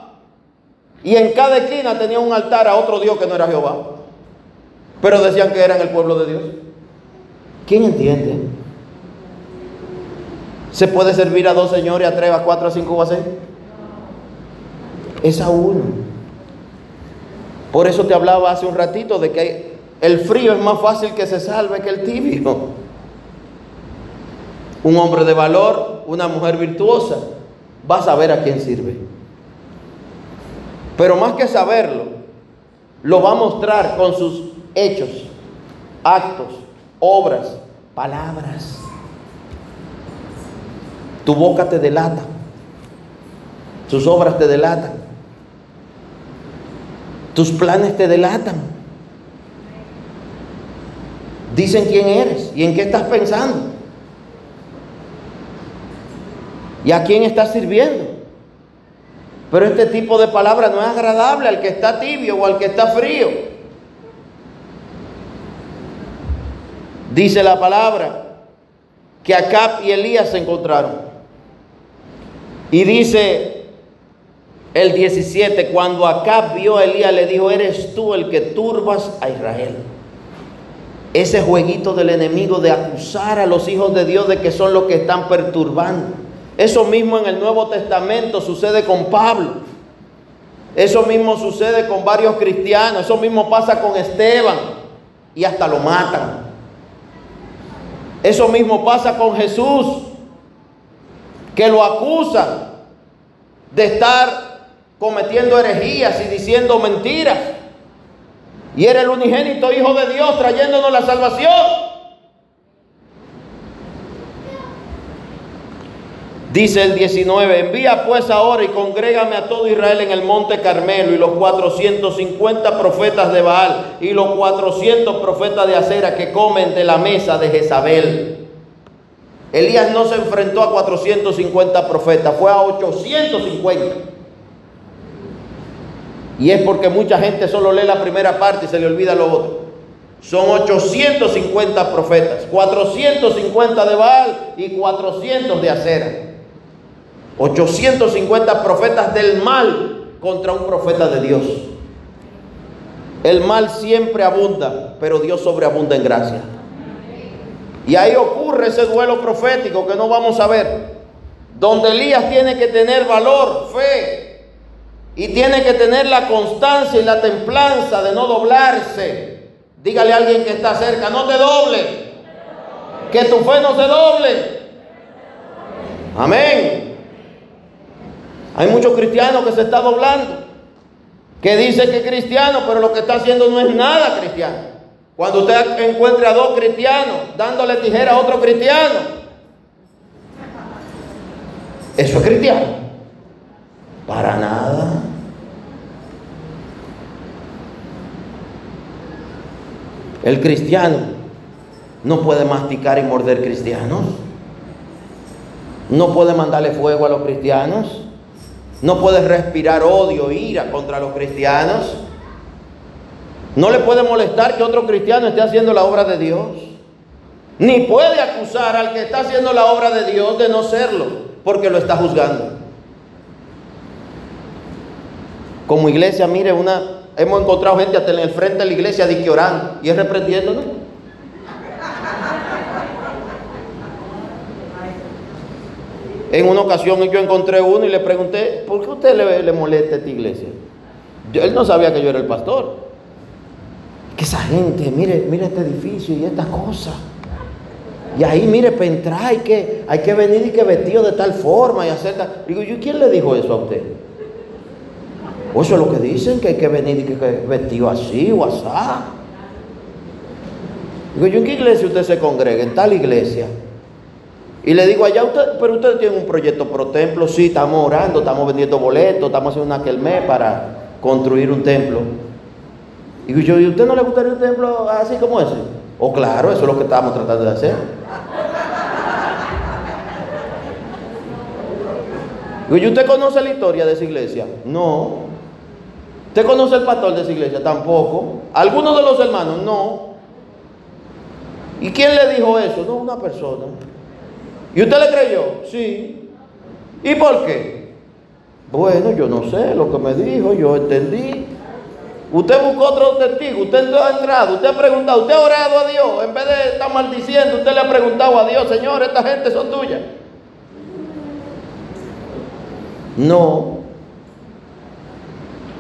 Y en cada esquina tenía un altar a otro Dios que no era Jehová. Pero decían que eran el pueblo de Dios. ¿Quién entiende? ¿Se puede servir a dos señores, a tres, a cuatro, a cinco o a seis? Es a uno. Por eso te hablaba hace un ratito de que el frío es más fácil que se salve que el tibio. Un hombre de valor, una mujer virtuosa, va a saber a quién sirve. Pero más que saberlo, lo va a mostrar con sus hechos, actos, obras, palabras. Tu boca te delata, tus obras te delatan, tus planes te delatan. Dicen quién eres y en qué estás pensando. ¿Y a quién estás sirviendo? Pero este tipo de palabra no es agradable al que está tibio o al que está frío. Dice la palabra que Acab y Elías se encontraron. Y dice el 17, cuando Acab vio a Elías le dijo, eres tú el que turbas a Israel. Ese jueguito del enemigo de acusar a los hijos de Dios de que son los que están perturbando. Eso mismo en el Nuevo Testamento sucede con Pablo. Eso mismo sucede con varios cristianos. Eso mismo pasa con Esteban. Y hasta lo matan. Eso mismo pasa con Jesús que lo acusan de estar cometiendo herejías y diciendo mentiras. Y era el unigénito Hijo de Dios trayéndonos la salvación. Dice el 19, envía pues ahora y congrégame a todo Israel en el monte Carmelo y los 450 profetas de Baal y los 400 profetas de Acera que comen de la mesa de Jezabel. Elías no se enfrentó a 450 profetas, fue a 850. Y es porque mucha gente solo lee la primera parte y se le olvida lo otro. Son 850 profetas, 450 de Baal y 400 de Acera. 850 profetas del mal contra un profeta de Dios. El mal siempre abunda, pero Dios sobreabunda en gracia. Y ahí ocurre ese duelo profético que no vamos a ver. Donde Elías tiene que tener valor, fe. Y tiene que tener la constancia y la templanza de no doblarse. Dígale a alguien que está cerca, no te doble. Que tu fe no se doble. Amén. Hay muchos cristianos que se está doblando. Que dice que es cristiano, pero lo que está haciendo no es nada cristiano. Cuando usted encuentre a dos cristianos dándole tijera a otro cristiano, ¿eso es cristiano? Para nada. El cristiano no puede masticar y morder cristianos. No puede mandarle fuego a los cristianos. No puede respirar odio, ira contra los cristianos. No le puede molestar que otro cristiano esté haciendo la obra de Dios. Ni puede acusar al que está haciendo la obra de Dios de no serlo, porque lo está juzgando. Como iglesia, mire, una, hemos encontrado gente hasta en el frente de la iglesia de que orando y es reprendiéndonos. En una ocasión yo encontré uno y le pregunté, ¿por qué usted le, le molesta esta iglesia? él no sabía que yo era el pastor que esa gente, mire, mire este edificio y esta cosa. Y ahí, mire, para entrar hay que, hay que venir y que vestido de tal forma y hacer tal. Digo, ¿y quién le dijo eso a usted? O eso es lo que dicen, que hay que venir y que, vestido así o así. Digo, ¿yo en qué iglesia usted se congrega? En tal iglesia. Y le digo, allá usted, pero usted tiene un proyecto pro templo, sí, estamos orando, estamos vendiendo boletos, estamos haciendo una quelmé para construir un templo. Y yo, ¿y usted no le gustaría un templo así como ese? Oh, claro, eso es lo que estábamos tratando de hacer. ¿y usted conoce la historia de esa iglesia? No. ¿Usted conoce el pastor de esa iglesia? Tampoco. ¿Algunos de los hermanos? No. ¿Y quién le dijo eso? No, una persona. ¿Y usted le creyó? Sí. ¿Y por qué? Bueno, yo no sé lo que me dijo, yo entendí. Usted buscó otro testigo, usted ha entrado, usted ha preguntado, usted ha orado a Dios. En vez de estar maldiciendo, usted le ha preguntado a Dios, Señor, esta gente son tuyas. No.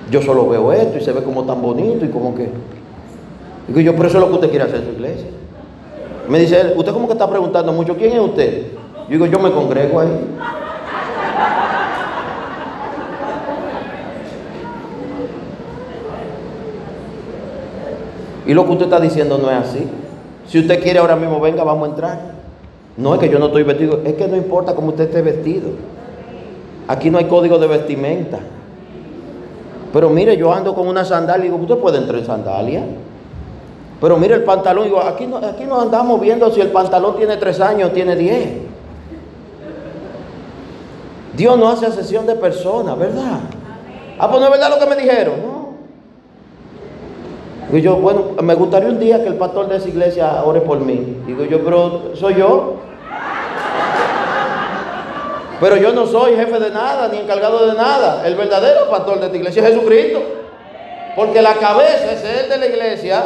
Yo solo veo esto y se ve como tan bonito y como que. Digo yo, pero eso es lo que usted quiere hacer en su iglesia. Me dice él, usted como que está preguntando mucho, ¿quién es usted? Yo digo, yo me congrego ahí. Y lo que usted está diciendo no es así. Si usted quiere ahora mismo, venga, vamos a entrar. No es que yo no estoy vestido, es que no importa cómo usted esté vestido. Aquí no hay código de vestimenta. Pero mire, yo ando con una sandalia y digo, usted puede entrar en sandalia. Pero mire el pantalón, digo, aquí no, aquí no andamos viendo si el pantalón tiene tres años o tiene diez. Dios no hace asesión de personas, ¿verdad? Ah, pues no es verdad lo que me dijeron, ¿no? Digo yo, bueno, me gustaría un día que el pastor de esa iglesia ore por mí. Digo yo, pero soy yo. Pero yo no soy jefe de nada, ni encargado de nada. El verdadero pastor de esta iglesia es Jesucristo. Porque la cabeza es él de la iglesia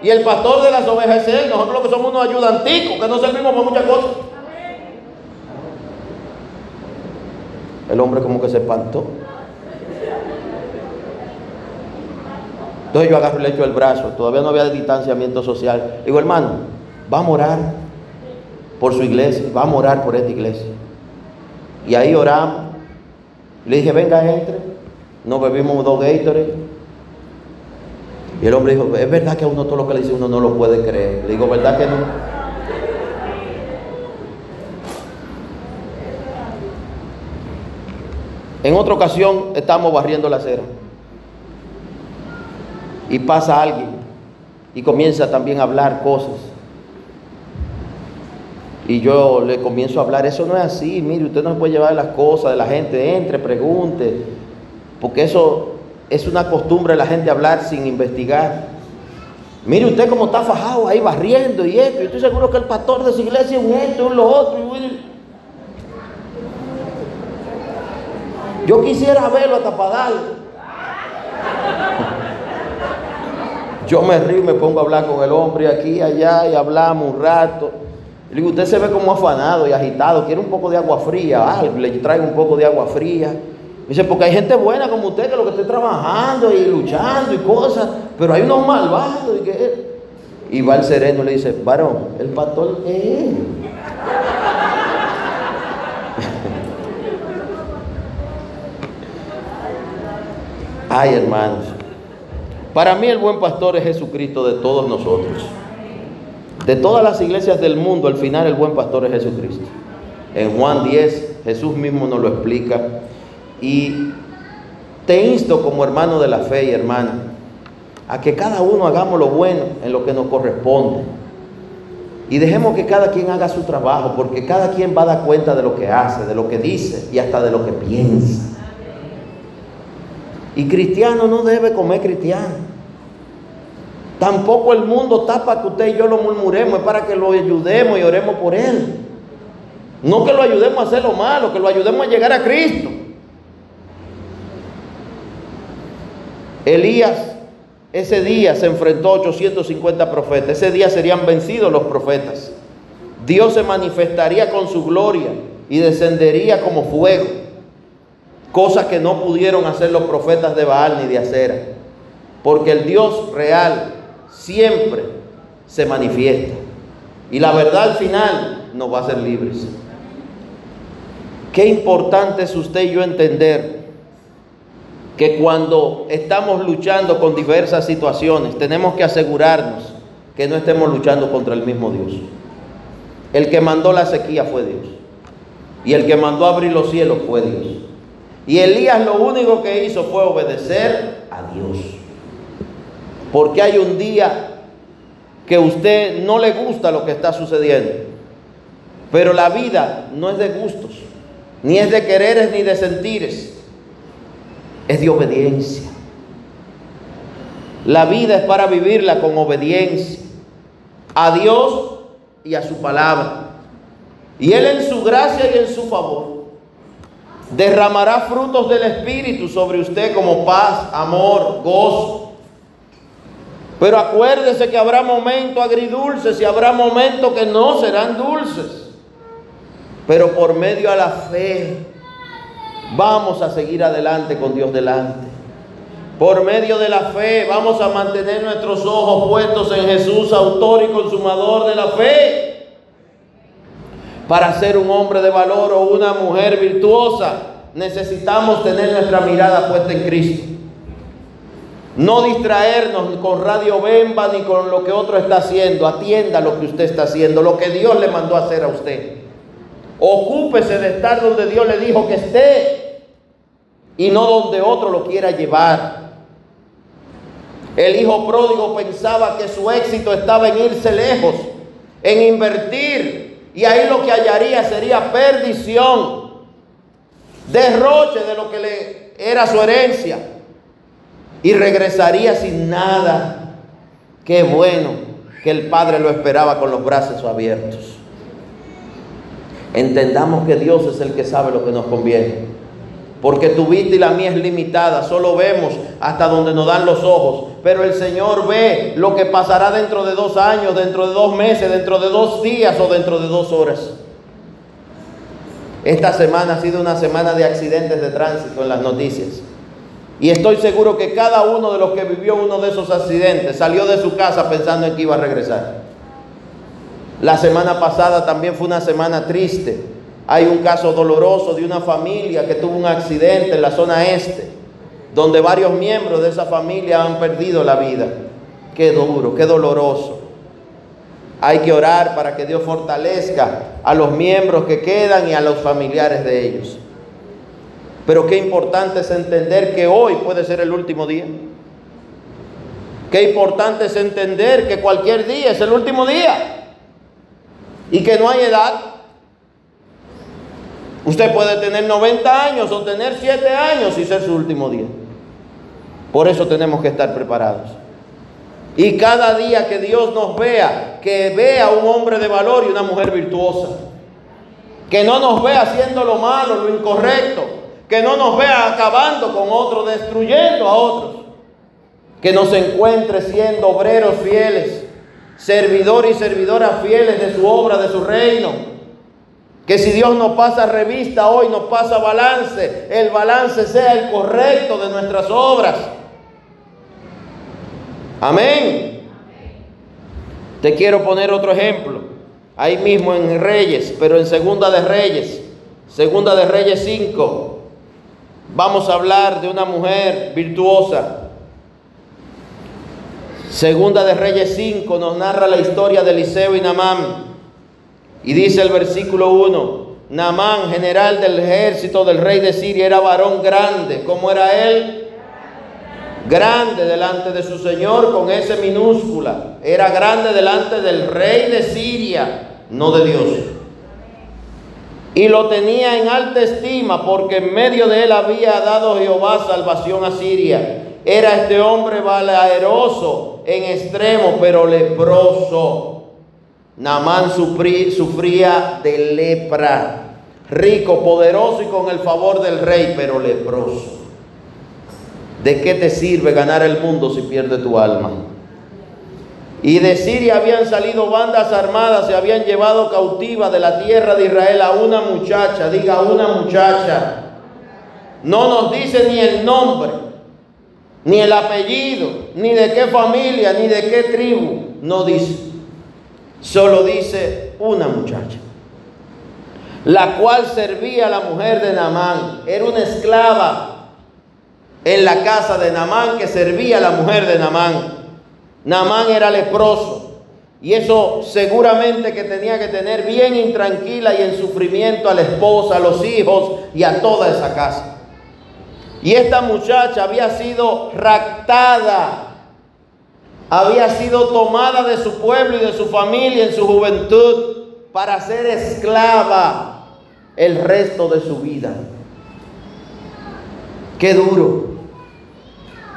y el pastor de las ovejas es él. Nosotros lo que somos unos ayudanticos, que no servimos para muchas cosas. El hombre como que se espantó. Entonces yo agarro y le el brazo. Todavía no había distanciamiento social. Digo, hermano, vamos a orar por su iglesia. Vamos a orar por esta iglesia. Y ahí oramos. Le dije, venga, entre. Nos bebimos dos Gatorade. Y el hombre dijo, es verdad que a uno todo lo que le dice uno no lo puede creer. Le digo, ¿verdad que no? En otra ocasión estamos barriendo la acera y pasa alguien y comienza también a hablar cosas. Y yo le comienzo a hablar, eso no es así, mire, usted no puede llevar las cosas de la gente, entre, pregunte, porque eso es una costumbre de la gente hablar sin investigar. Mire usted cómo está fajado ahí barriendo y esto, yo estoy seguro que el pastor de su iglesia es un esto, un lo otro. Yo quisiera verlo hasta para darle. Yo me río me pongo a hablar con el hombre aquí y allá y hablamos un rato. Le digo, usted se ve como afanado y agitado, quiere un poco de agua fría, le traigo un poco de agua fría. Dice, porque hay gente buena como usted que lo que está trabajando y luchando y cosas, pero hay unos malvados. Y, y va el sereno y le dice, varón, el pastor es Ay, hermanos. Para mí el buen pastor es Jesucristo de todos nosotros. De todas las iglesias del mundo, al final el buen pastor es Jesucristo. En Juan 10, Jesús mismo nos lo explica. Y te insto como hermano de la fe y hermana a que cada uno hagamos lo bueno en lo que nos corresponde. Y dejemos que cada quien haga su trabajo, porque cada quien va a dar cuenta de lo que hace, de lo que dice y hasta de lo que piensa. Y cristiano no debe comer cristiano. Tampoco el mundo está para que usted y yo lo murmuremos, es para que lo ayudemos y oremos por él. No que lo ayudemos a hacer lo malo, que lo ayudemos a llegar a Cristo. Elías ese día se enfrentó a 850 profetas. Ese día serían vencidos los profetas. Dios se manifestaría con su gloria y descendería como fuego cosas que no pudieron hacer los profetas de Baal ni de Acera. Porque el Dios real siempre se manifiesta. Y la verdad al final nos va a hacer libres. Qué importante es usted y yo entender que cuando estamos luchando con diversas situaciones, tenemos que asegurarnos que no estemos luchando contra el mismo Dios. El que mandó la sequía fue Dios. Y el que mandó abrir los cielos fue Dios. Y Elías lo único que hizo fue obedecer a Dios. Porque hay un día que usted no le gusta lo que está sucediendo. Pero la vida no es de gustos, ni es de quereres, ni de sentires. Es de obediencia. La vida es para vivirla con obediencia a Dios y a su palabra. Y Él en su gracia y en su favor Derramará frutos del Espíritu sobre usted como paz, amor, gozo. Pero acuérdese que habrá momentos agridulces y habrá momentos que no serán dulces. Pero por medio de la fe vamos a seguir adelante con Dios delante. Por medio de la fe vamos a mantener nuestros ojos puestos en Jesús, autor y consumador de la fe. Para ser un hombre de valor o una mujer virtuosa, necesitamos tener nuestra mirada puesta en Cristo. No distraernos con Radio Bemba ni con lo que otro está haciendo. Atienda lo que usted está haciendo, lo que Dios le mandó hacer a usted. Ocúpese de estar donde Dios le dijo que esté y no donde otro lo quiera llevar. El hijo pródigo pensaba que su éxito estaba en irse lejos, en invertir, y ahí lo que hallaría sería perdición, derroche de lo que le era su herencia, y regresaría sin nada. Qué bueno que el Padre lo esperaba con los brazos abiertos. Entendamos que Dios es el que sabe lo que nos conviene. Porque tu vista y la mía es limitada, solo vemos hasta donde nos dan los ojos. Pero el Señor ve lo que pasará dentro de dos años, dentro de dos meses, dentro de dos días o dentro de dos horas. Esta semana ha sido una semana de accidentes de tránsito en las noticias. Y estoy seguro que cada uno de los que vivió uno de esos accidentes salió de su casa pensando en que iba a regresar. La semana pasada también fue una semana triste hay un caso doloroso de una familia que tuvo un accidente en la zona este, donde varios miembros de esa familia han perdido la vida. Qué duro, qué doloroso. Hay que orar para que Dios fortalezca a los miembros que quedan y a los familiares de ellos. Pero qué importante es entender que hoy puede ser el último día. Qué importante es entender que cualquier día es el último día. Y que no hay edad, Usted puede tener 90 años o tener 7 años y ser su último día. Por eso tenemos que estar preparados. Y cada día que Dios nos vea, que vea un hombre de valor y una mujer virtuosa. Que no nos vea haciendo lo malo, lo incorrecto. Que no nos vea acabando con otros, destruyendo a otros. Que nos encuentre siendo obreros fieles, servidores y servidoras fieles de su obra, de su reino que si Dios nos pasa revista hoy, nos pasa balance, el balance sea el correcto de nuestras obras. Amén. Te quiero poner otro ejemplo. Ahí mismo en Reyes, pero en Segunda de Reyes. Segunda de Reyes 5. Vamos a hablar de una mujer virtuosa. Segunda de Reyes 5 nos narra la historia de Eliseo y Namán. Y dice el versículo 1, Namán, general del ejército del rey de Siria, era varón grande. ¿Cómo era él? Grande delante de su Señor con ese minúscula. Era grande delante del rey de Siria, no de Dios. Y lo tenía en alta estima porque en medio de él había dado Jehová salvación a Siria. Era este hombre valeroso en extremo, pero leproso. Namán sufría de lepra, rico, poderoso y con el favor del rey, pero leproso. ¿De qué te sirve ganar el mundo si pierde tu alma? Y de Siria habían salido bandas armadas y habían llevado cautiva de la tierra de Israel a una muchacha, diga una muchacha. No nos dice ni el nombre, ni el apellido, ni de qué familia, ni de qué tribu. No dice. Solo dice una muchacha, la cual servía a la mujer de Namán. Era una esclava en la casa de Namán que servía a la mujer de Namán. Namán era leproso. Y eso seguramente que tenía que tener bien intranquila y en sufrimiento a la esposa, a los hijos y a toda esa casa. Y esta muchacha había sido raptada había sido tomada de su pueblo y de su familia en su juventud para ser esclava el resto de su vida. Qué duro.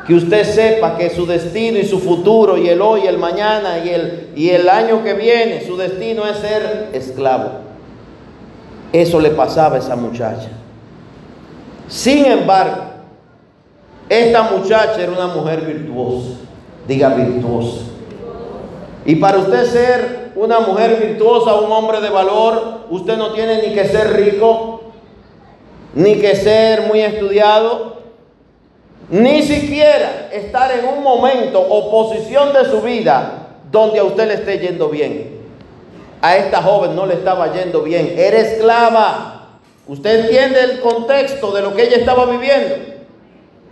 Que usted sepa que su destino y su futuro y el hoy, el mañana y el, y el año que viene, su destino es ser esclavo. Eso le pasaba a esa muchacha. Sin embargo, esta muchacha era una mujer virtuosa. Diga virtuosa. Y para usted ser una mujer virtuosa, un hombre de valor, usted no tiene ni que ser rico, ni que ser muy estudiado, ni siquiera estar en un momento o posición de su vida donde a usted le esté yendo bien. A esta joven no le estaba yendo bien, era esclava. ¿Usted entiende el contexto de lo que ella estaba viviendo?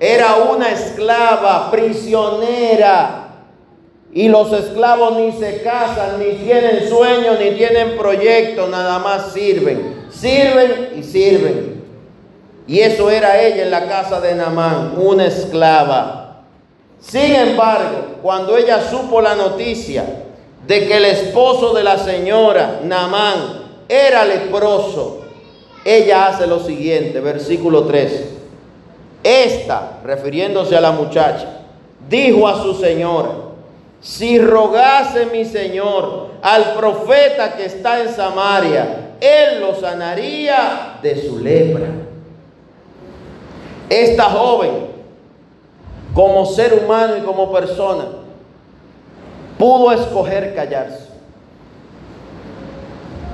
Era una esclava, prisionera. Y los esclavos ni se casan, ni tienen sueños, ni tienen proyectos, nada más sirven. Sirven y sirven. Y eso era ella en la casa de Namán, una esclava. Sin embargo, cuando ella supo la noticia de que el esposo de la señora, Namán, era leproso, ella hace lo siguiente, versículo 3. Esta, refiriéndose a la muchacha, dijo a su señora, si rogase mi señor al profeta que está en Samaria, él lo sanaría de su lepra. Esta joven, como ser humano y como persona, pudo escoger callarse.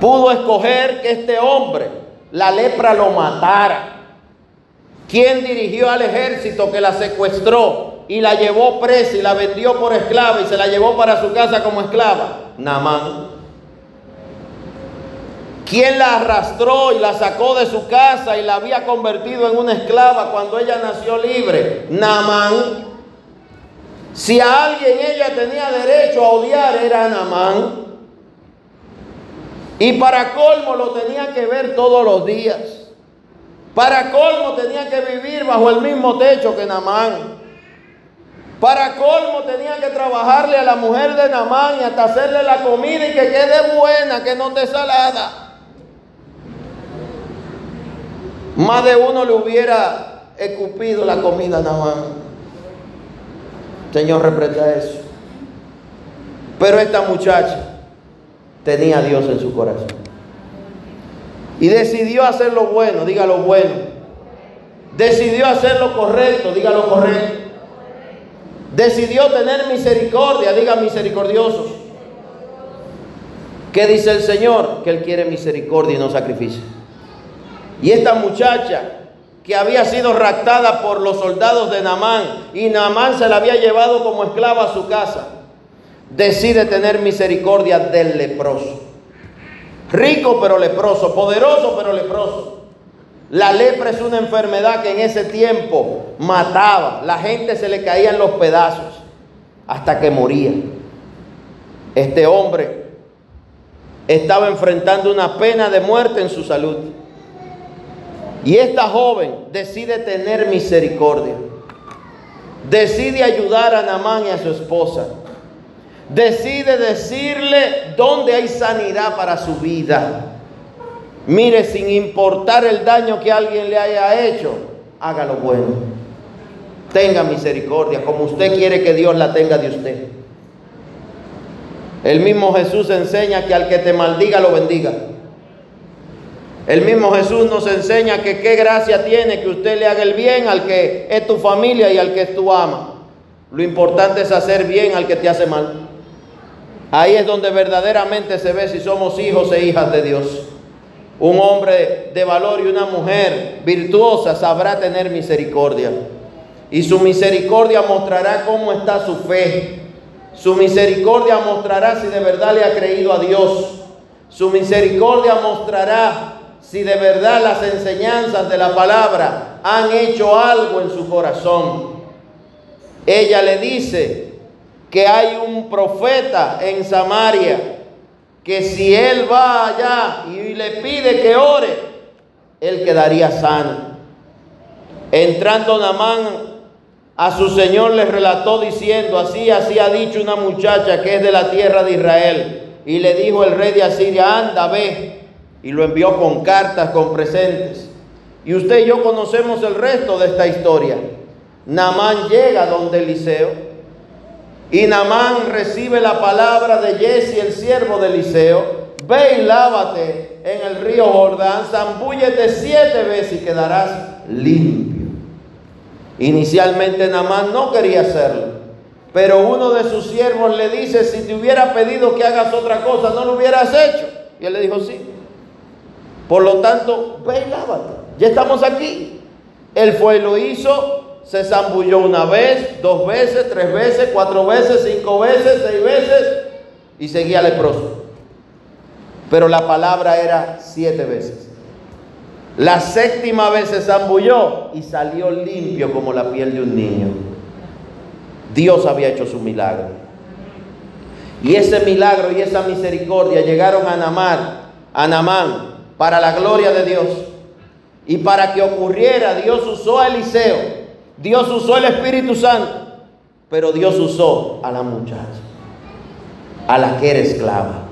Pudo escoger que este hombre, la lepra, lo matara. ¿Quién dirigió al ejército que la secuestró y la llevó presa y la vendió por esclava y se la llevó para su casa como esclava? Namán. ¿Quién la arrastró y la sacó de su casa y la había convertido en una esclava cuando ella nació libre? Namán. Si a alguien ella tenía derecho a odiar era Namán. Y para colmo lo tenía que ver todos los días. Para colmo tenía que vivir bajo el mismo techo que Namán. Para colmo tenía que trabajarle a la mujer de Namán y hasta hacerle la comida y que quede buena, que no esté salada. Más de uno le hubiera escupido la comida a Namán. Señor, reprenda eso. Pero esta muchacha tenía a Dios en su corazón. Y decidió hacer lo bueno, diga lo bueno. Decidió hacer lo correcto, diga lo correcto. Decidió tener misericordia, diga misericordiosos. ¿Qué dice el Señor? Que Él quiere misericordia y no sacrificio. Y esta muchacha que había sido raptada por los soldados de Namán y Namán se la había llevado como esclava a su casa, decide tener misericordia del leproso. Rico pero leproso, poderoso pero leproso. La lepra es una enfermedad que en ese tiempo mataba. La gente se le caía en los pedazos hasta que moría. Este hombre estaba enfrentando una pena de muerte en su salud. Y esta joven decide tener misericordia. Decide ayudar a Namán y a su esposa. Decide decirle dónde hay sanidad para su vida. Mire, sin importar el daño que alguien le haya hecho, haga lo bueno. Tenga misericordia, como usted quiere que Dios la tenga de usted. El mismo Jesús enseña que al que te maldiga lo bendiga. El mismo Jesús nos enseña que qué gracia tiene que usted le haga el bien al que es tu familia y al que es tu ama. Lo importante es hacer bien al que te hace mal. Ahí es donde verdaderamente se ve si somos hijos e hijas de Dios. Un hombre de valor y una mujer virtuosa sabrá tener misericordia. Y su misericordia mostrará cómo está su fe. Su misericordia mostrará si de verdad le ha creído a Dios. Su misericordia mostrará si de verdad las enseñanzas de la palabra han hecho algo en su corazón. Ella le dice que hay un profeta en Samaria que si él va allá y le pide que ore, él quedaría sano. Entrando Namán a su señor le relató diciendo, así, así ha dicho una muchacha que es de la tierra de Israel. Y le dijo el rey de Asiria, anda, ve y lo envió con cartas, con presentes. Y usted y yo conocemos el resto de esta historia. Namán llega donde Eliseo y Namán recibe la palabra de Jesse, el siervo de Eliseo. ve y lávate en el río Jordán, zambúllete siete veces y quedarás limpio. Inicialmente Namán no quería hacerlo, pero uno de sus siervos le dice, si te hubiera pedido que hagas otra cosa, no lo hubieras hecho. Y él le dijo, sí. Por lo tanto, ve y lávate. Ya estamos aquí. Él fue y lo hizo, se zambulló una vez, dos veces, tres veces, cuatro veces, cinco veces, seis veces y seguía leproso. Pero la palabra era siete veces. La séptima vez se zambulló y salió limpio como la piel de un niño. Dios había hecho su milagro. Y ese milagro y esa misericordia llegaron a Namar, a Namán, para la gloria de Dios. Y para que ocurriera, Dios usó a Eliseo, Dios usó el Espíritu Santo, pero Dios usó a la muchacha, a la que era esclava,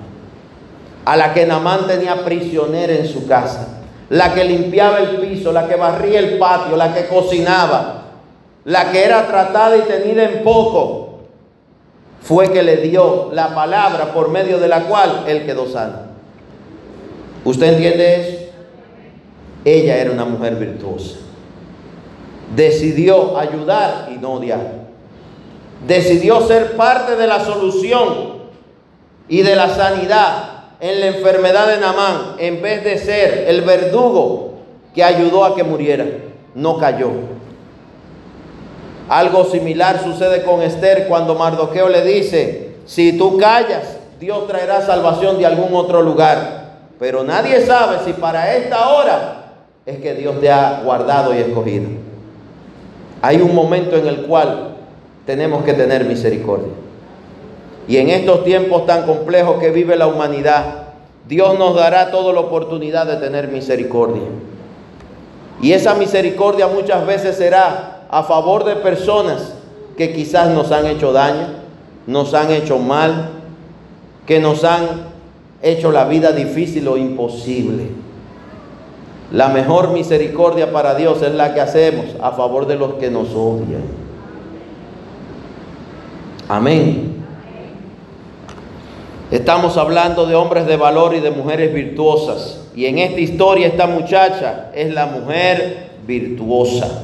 a la que Namán tenía prisionera en su casa, la que limpiaba el piso, la que barría el patio, la que cocinaba, la que era tratada y tenida en poco, fue que le dio la palabra por medio de la cual él quedó sano. ¿Usted entiende eso? Ella era una mujer virtuosa. Decidió ayudar y no odiar. Decidió ser parte de la solución y de la sanidad en la enfermedad de Namán en vez de ser el verdugo que ayudó a que muriera. No cayó. Algo similar sucede con Esther cuando Mardoqueo le dice, si tú callas, Dios traerá salvación de algún otro lugar. Pero nadie sabe si para esta hora es que Dios te ha guardado y escogido. Hay un momento en el cual tenemos que tener misericordia. Y en estos tiempos tan complejos que vive la humanidad, Dios nos dará toda la oportunidad de tener misericordia. Y esa misericordia muchas veces será a favor de personas que quizás nos han hecho daño, nos han hecho mal, que nos han hecho la vida difícil o imposible. La mejor misericordia para Dios es la que hacemos a favor de los que nos odian. Amén. Estamos hablando de hombres de valor y de mujeres virtuosas. Y en esta historia esta muchacha es la mujer virtuosa.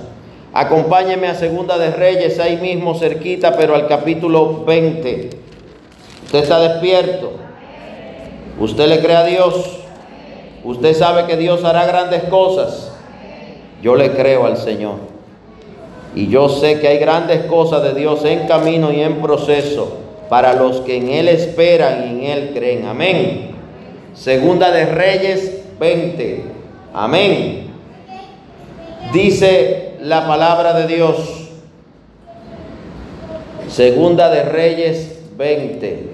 Acompáñeme a Segunda de Reyes, ahí mismo cerquita, pero al capítulo 20. Usted está despierto. Usted le cree a Dios. Usted sabe que Dios hará grandes cosas. Yo le creo al Señor. Y yo sé que hay grandes cosas de Dios en camino y en proceso para los que en Él esperan y en Él creen. Amén. Segunda de Reyes 20. Amén. Dice la palabra de Dios. Segunda de Reyes 20.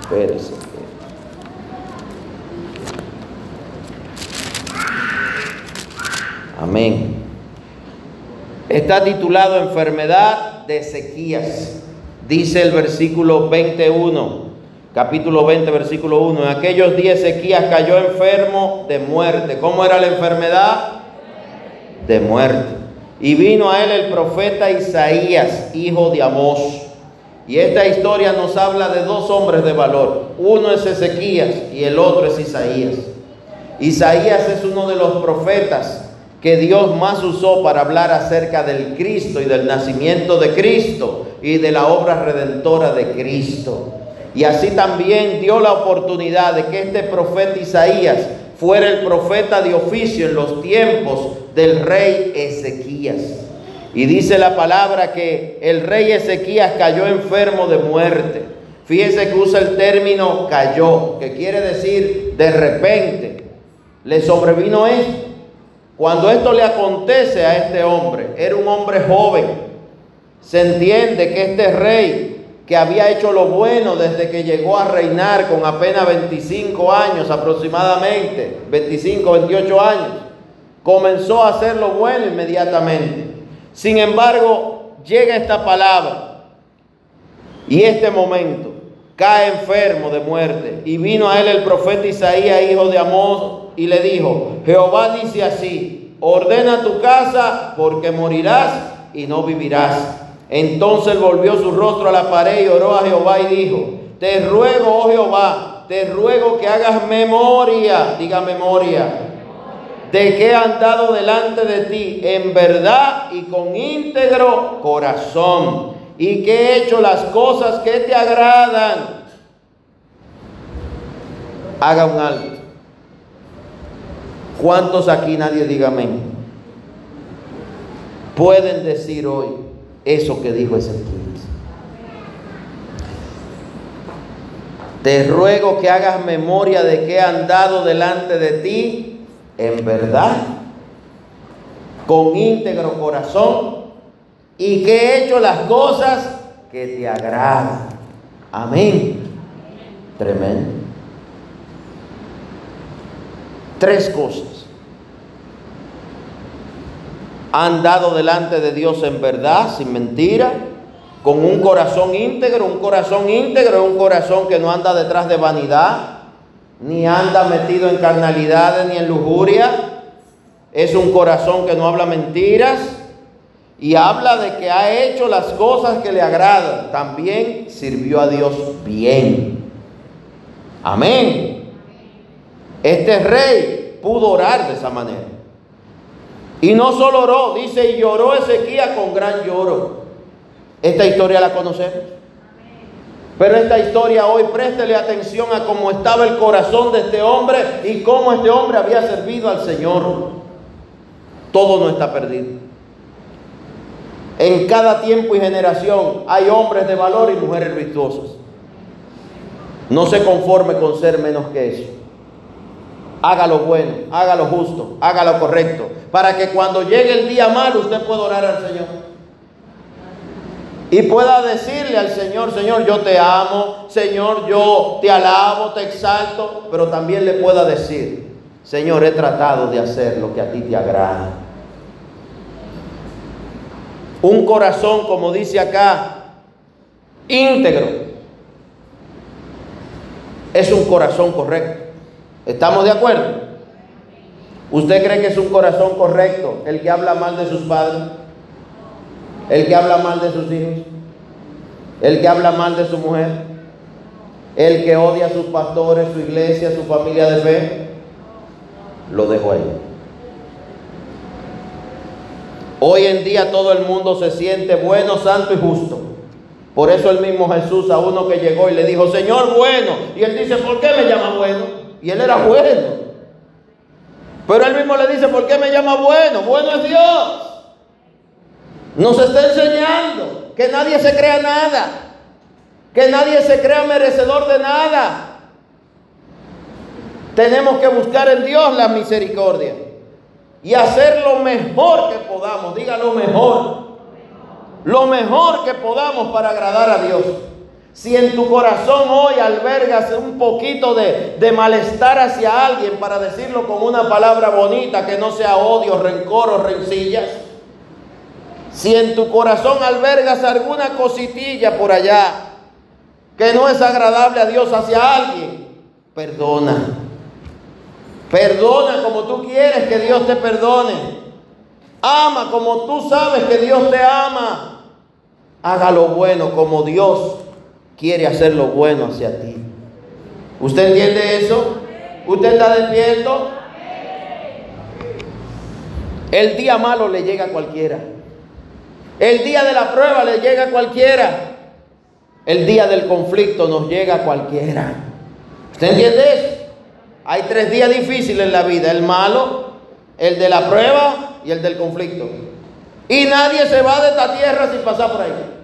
Espérese. Amén. Está titulado Enfermedad de sequías. Dice el versículo 21, capítulo 20, versículo 1. En aquellos días sequías cayó enfermo de muerte. ¿Cómo era la enfermedad? De muerte. Y vino a él el profeta Isaías, hijo de Amós. Y esta historia nos habla de dos hombres de valor. Uno es Ezequías y el otro es Isaías. Isaías es uno de los profetas que Dios más usó para hablar acerca del Cristo y del nacimiento de Cristo y de la obra redentora de Cristo. Y así también dio la oportunidad de que este profeta Isaías fuera el profeta de oficio en los tiempos del rey Ezequías. Y dice la palabra que el rey Ezequías cayó enfermo de muerte. Fíjese que usa el término cayó, que quiere decir de repente. Le sobrevino esto. Cuando esto le acontece a este hombre, era un hombre joven, se entiende que este rey que había hecho lo bueno desde que llegó a reinar con apenas 25 años aproximadamente, 25, 28 años, comenzó a hacer lo bueno inmediatamente. Sin embargo, llega esta palabra y este momento cae enfermo de muerte y vino a él el profeta Isaías, hijo de Amós, y le dijo, Jehová dice así, ordena tu casa porque morirás y no vivirás. Entonces volvió su rostro a la pared y oró a Jehová y dijo, te ruego, oh Jehová, te ruego que hagas memoria, diga memoria, de que he andado delante de ti en verdad y con íntegro corazón, y que he hecho las cosas que te agradan. Haga un alto. ¿Cuántos aquí nadie diga amén? Pueden decir hoy eso que dijo Ezequiel. Te ruego que hagas memoria de que he andado delante de ti en verdad, con íntegro corazón, y que he hecho las cosas que te agradan. Amén. Tremendo. Tres cosas. Han andado delante de Dios en verdad, sin mentira con un corazón íntegro, un corazón íntegro un corazón que no anda detrás de vanidad, ni anda metido en carnalidades ni en lujuria. Es un corazón que no habla mentiras y habla de que ha hecho las cosas que le agradan. También sirvió a Dios bien. Amén. Este rey pudo orar de esa manera. Y no solo oró, dice, y lloró Ezequiel con gran lloro. Esta historia la conocemos. Pero esta historia hoy préstele atención a cómo estaba el corazón de este hombre y cómo este hombre había servido al Señor. Todo no está perdido. En cada tiempo y generación hay hombres de valor y mujeres virtuosas. No se conforme con ser menos que eso. Haga lo bueno, haga lo justo, haga lo correcto. Para que cuando llegue el día malo usted pueda orar al Señor y pueda decirle al Señor, Señor, yo te amo, Señor, yo te alabo, te exalto, pero también le pueda decir, Señor, he tratado de hacer lo que a ti te agrada. Un corazón, como dice acá, íntegro, es un corazón correcto. ¿Estamos de acuerdo? ¿Usted cree que es un corazón correcto el que habla mal de sus padres? el que habla mal de sus hijos, el que habla mal de su mujer, el que odia a sus pastores, su iglesia, su familia de fe, lo dejo ahí. Hoy en día todo el mundo se siente bueno, santo y justo. Por eso el mismo Jesús a uno que llegó y le dijo, Señor bueno. Y él dice, ¿por qué me llama bueno? Y él era bueno. Pero él mismo le dice, ¿por qué me llama bueno? Bueno es Dios. Nos está enseñando que nadie se crea nada, que nadie se crea merecedor de nada. Tenemos que buscar en Dios la misericordia y hacer lo mejor que podamos, diga lo mejor, lo mejor que podamos para agradar a Dios. Si en tu corazón hoy albergas un poquito de, de, malestar hacia alguien para decirlo con una palabra bonita que no sea odio, rencor o rencillas, si en tu corazón albergas alguna cositilla por allá que no es agradable a Dios hacia alguien, perdona. Perdona como tú quieres que Dios te perdone. Ama como tú sabes que Dios te ama. Haga lo bueno como Dios quiere hacer lo bueno hacia ti. ¿Usted entiende eso? ¿Usted está despierto? El día malo le llega a cualquiera. El día de la prueba le llega a cualquiera. El día del conflicto nos llega a cualquiera. ¿Usted entiende eso? Hay tres días difíciles en la vida. El malo, el de la prueba y el del conflicto. Y nadie se va de esta tierra sin pasar por ahí.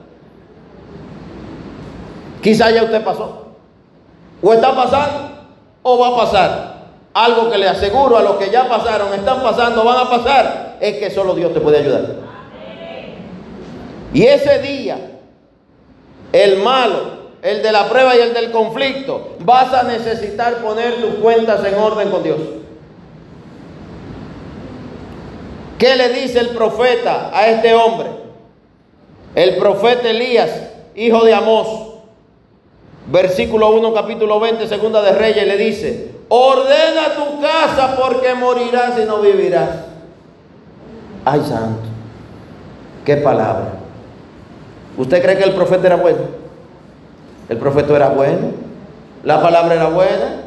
Quizá ya usted pasó. O está pasando o va a pasar. Algo que le aseguro a los que ya pasaron, están pasando, van a pasar, es que solo Dios te puede ayudar. Y ese día, el malo, el de la prueba y el del conflicto, vas a necesitar poner tus cuentas en orden con Dios. ¿Qué le dice el profeta a este hombre? El profeta Elías, hijo de Amós, versículo 1, capítulo 20, segunda de Reyes, le dice, ordena tu casa porque morirás y no vivirás. Ay, santo, qué palabra. ¿Usted cree que el profeta era bueno? El profeta era bueno. La palabra era buena,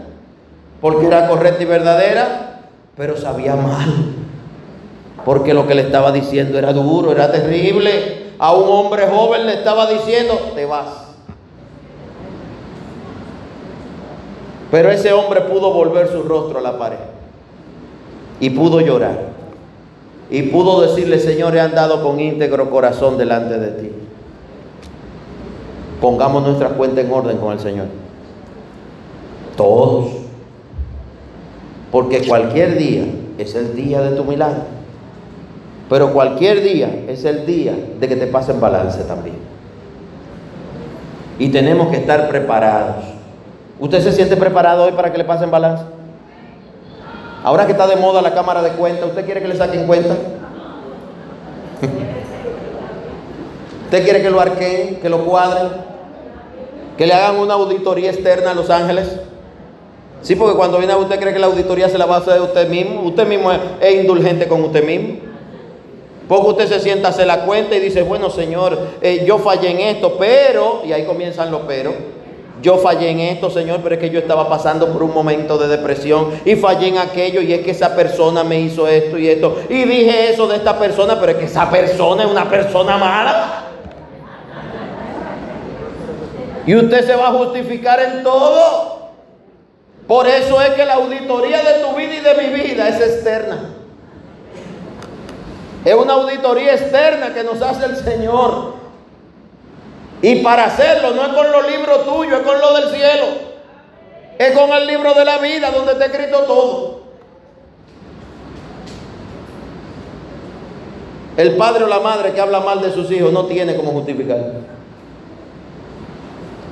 porque era correcta y verdadera, pero sabía mal. Porque lo que le estaba diciendo era duro, era terrible. A un hombre joven le estaba diciendo, te vas. Pero ese hombre pudo volver su rostro a la pared. Y pudo llorar. Y pudo decirle, Señor, he andado con íntegro corazón delante de ti. Pongamos nuestra cuenta en orden con el Señor. Todos. Porque cualquier día es el día de tu milagro. Pero cualquier día es el día de que te pasen balance también. Y tenemos que estar preparados. ¿Usted se siente preparado hoy para que le pasen balance? Ahora que está de moda la cámara de cuenta, ¿usted quiere que le saquen cuenta? [laughs] ¿Usted quiere que lo arqueen, que lo cuadren? Que le hagan una auditoría externa a Los Ángeles. Sí, porque cuando viene a usted cree que la auditoría se la va a hacer usted mismo. Usted mismo es, indulgente con usted mismo. Porque usted se sienta, hace la cuenta y dice, bueno Señor, eh, yo fallé en esto, pero, y ahí comienzan los pero. Yo fallé en esto, Señor, pero es que yo estaba pasando por un momento de depresión y fallé en aquello y es que esa persona me hizo esto y esto. Y dije eso de esta persona, pero es que esa persona es una persona mala. Y usted se va a justificar en todo. Por eso es que la auditoría de tu vida y de mi vida es externa. Es una auditoría externa que nos hace el Señor. Y para hacerlo no es con los libros tuyos, es con lo del cielo. Es con el libro de la vida donde está escrito todo. El padre o la madre que habla mal de sus hijos no tiene como justificar.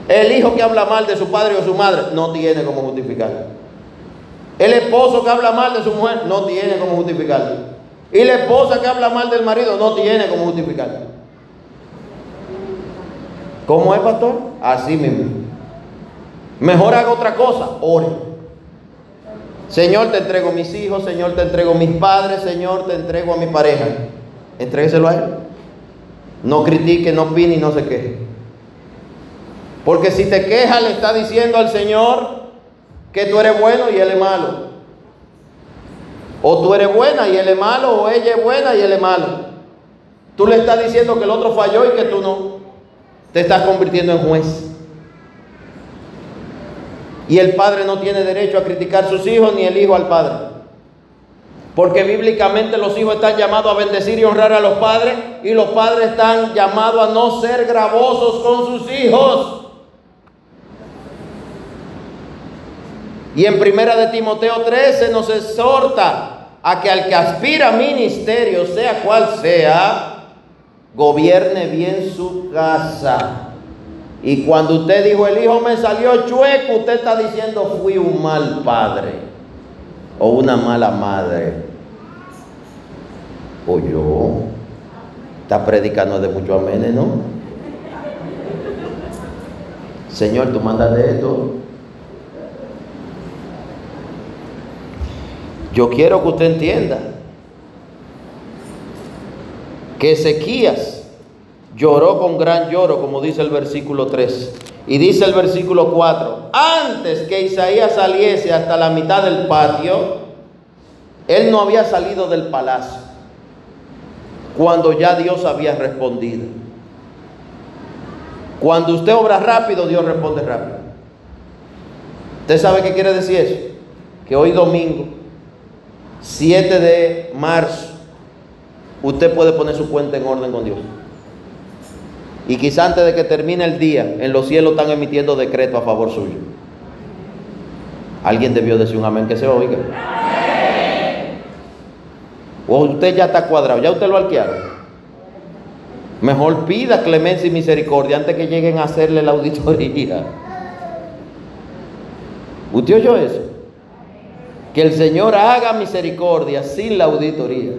El hijo que habla mal de su padre o su madre no tiene como justificarlo. El esposo que habla mal de su mujer no tiene como justificarlo. Y la esposa que habla mal del marido no tiene como justificarlo. ¿Cómo es, pastor? Así mismo. Mejor haga otra cosa, ore. Señor, te entrego mis hijos, Señor, te entrego mis padres, Señor, te entrego a mi pareja. Entrégueselo a Él. No critique, no opine y no se queje. Porque si te quejas, le está diciendo al Señor que tú eres bueno y Él es malo. O tú eres buena y Él es malo, o ella es buena y Él es malo. Tú le estás diciendo que el otro falló y que tú no. Te estás convirtiendo en juez. Y el padre no tiene derecho a criticar a sus hijos ni el hijo al padre. Porque bíblicamente los hijos están llamados a bendecir y honrar a los padres y los padres están llamados a no ser gravosos con sus hijos. Y en primera de Timoteo 13 nos exhorta a que al que aspira a ministerio, sea cual sea, gobierne bien su casa. Y cuando usted dijo, el hijo me salió chueco, usted está diciendo, fui un mal padre o una mala madre. O yo. Está predicando de mucho amén, ¿no? Señor, tú mandas de esto. Yo quiero que usted entienda que Ezequías lloró con gran lloro, como dice el versículo 3. Y dice el versículo 4, antes que Isaías saliese hasta la mitad del patio, él no había salido del palacio, cuando ya Dios había respondido. Cuando usted obra rápido, Dios responde rápido. ¿Usted sabe qué quiere decir eso? Que hoy domingo 7 de marzo, usted puede poner su cuenta en orden con Dios. Y quizá antes de que termine el día, en los cielos están emitiendo decreto a favor suyo. Alguien debió decir un amén que se oiga. O usted ya está cuadrado, ya usted lo alquilaron. Mejor pida clemencia y misericordia antes que lleguen a hacerle la auditoría. ¿Usted oyó eso? Que el Señor haga misericordia sin la auditoría.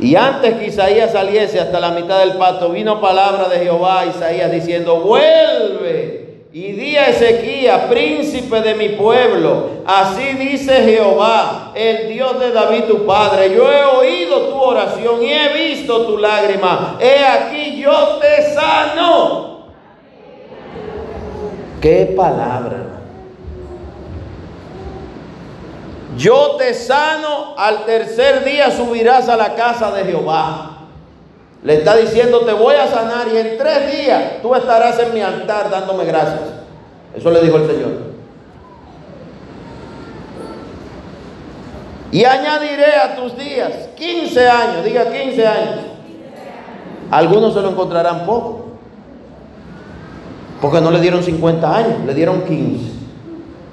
Y antes que Isaías saliese hasta la mitad del pato, vino palabra de Jehová a Isaías diciendo, vuelve y di a Ezequías, príncipe de mi pueblo. Así dice Jehová, el Dios de David tu padre. Yo he oído tu oración y he visto tu lágrima. He aquí yo te sano Qué palabra. Yo te sano, al tercer día subirás a la casa de Jehová. Le está diciendo, te voy a sanar y en tres días tú estarás en mi altar dándome gracias. Eso le dijo el Señor. Y añadiré a tus días 15 años, diga 15 años. Algunos se lo encontrarán poco. Porque no le dieron 50 años, le dieron 15.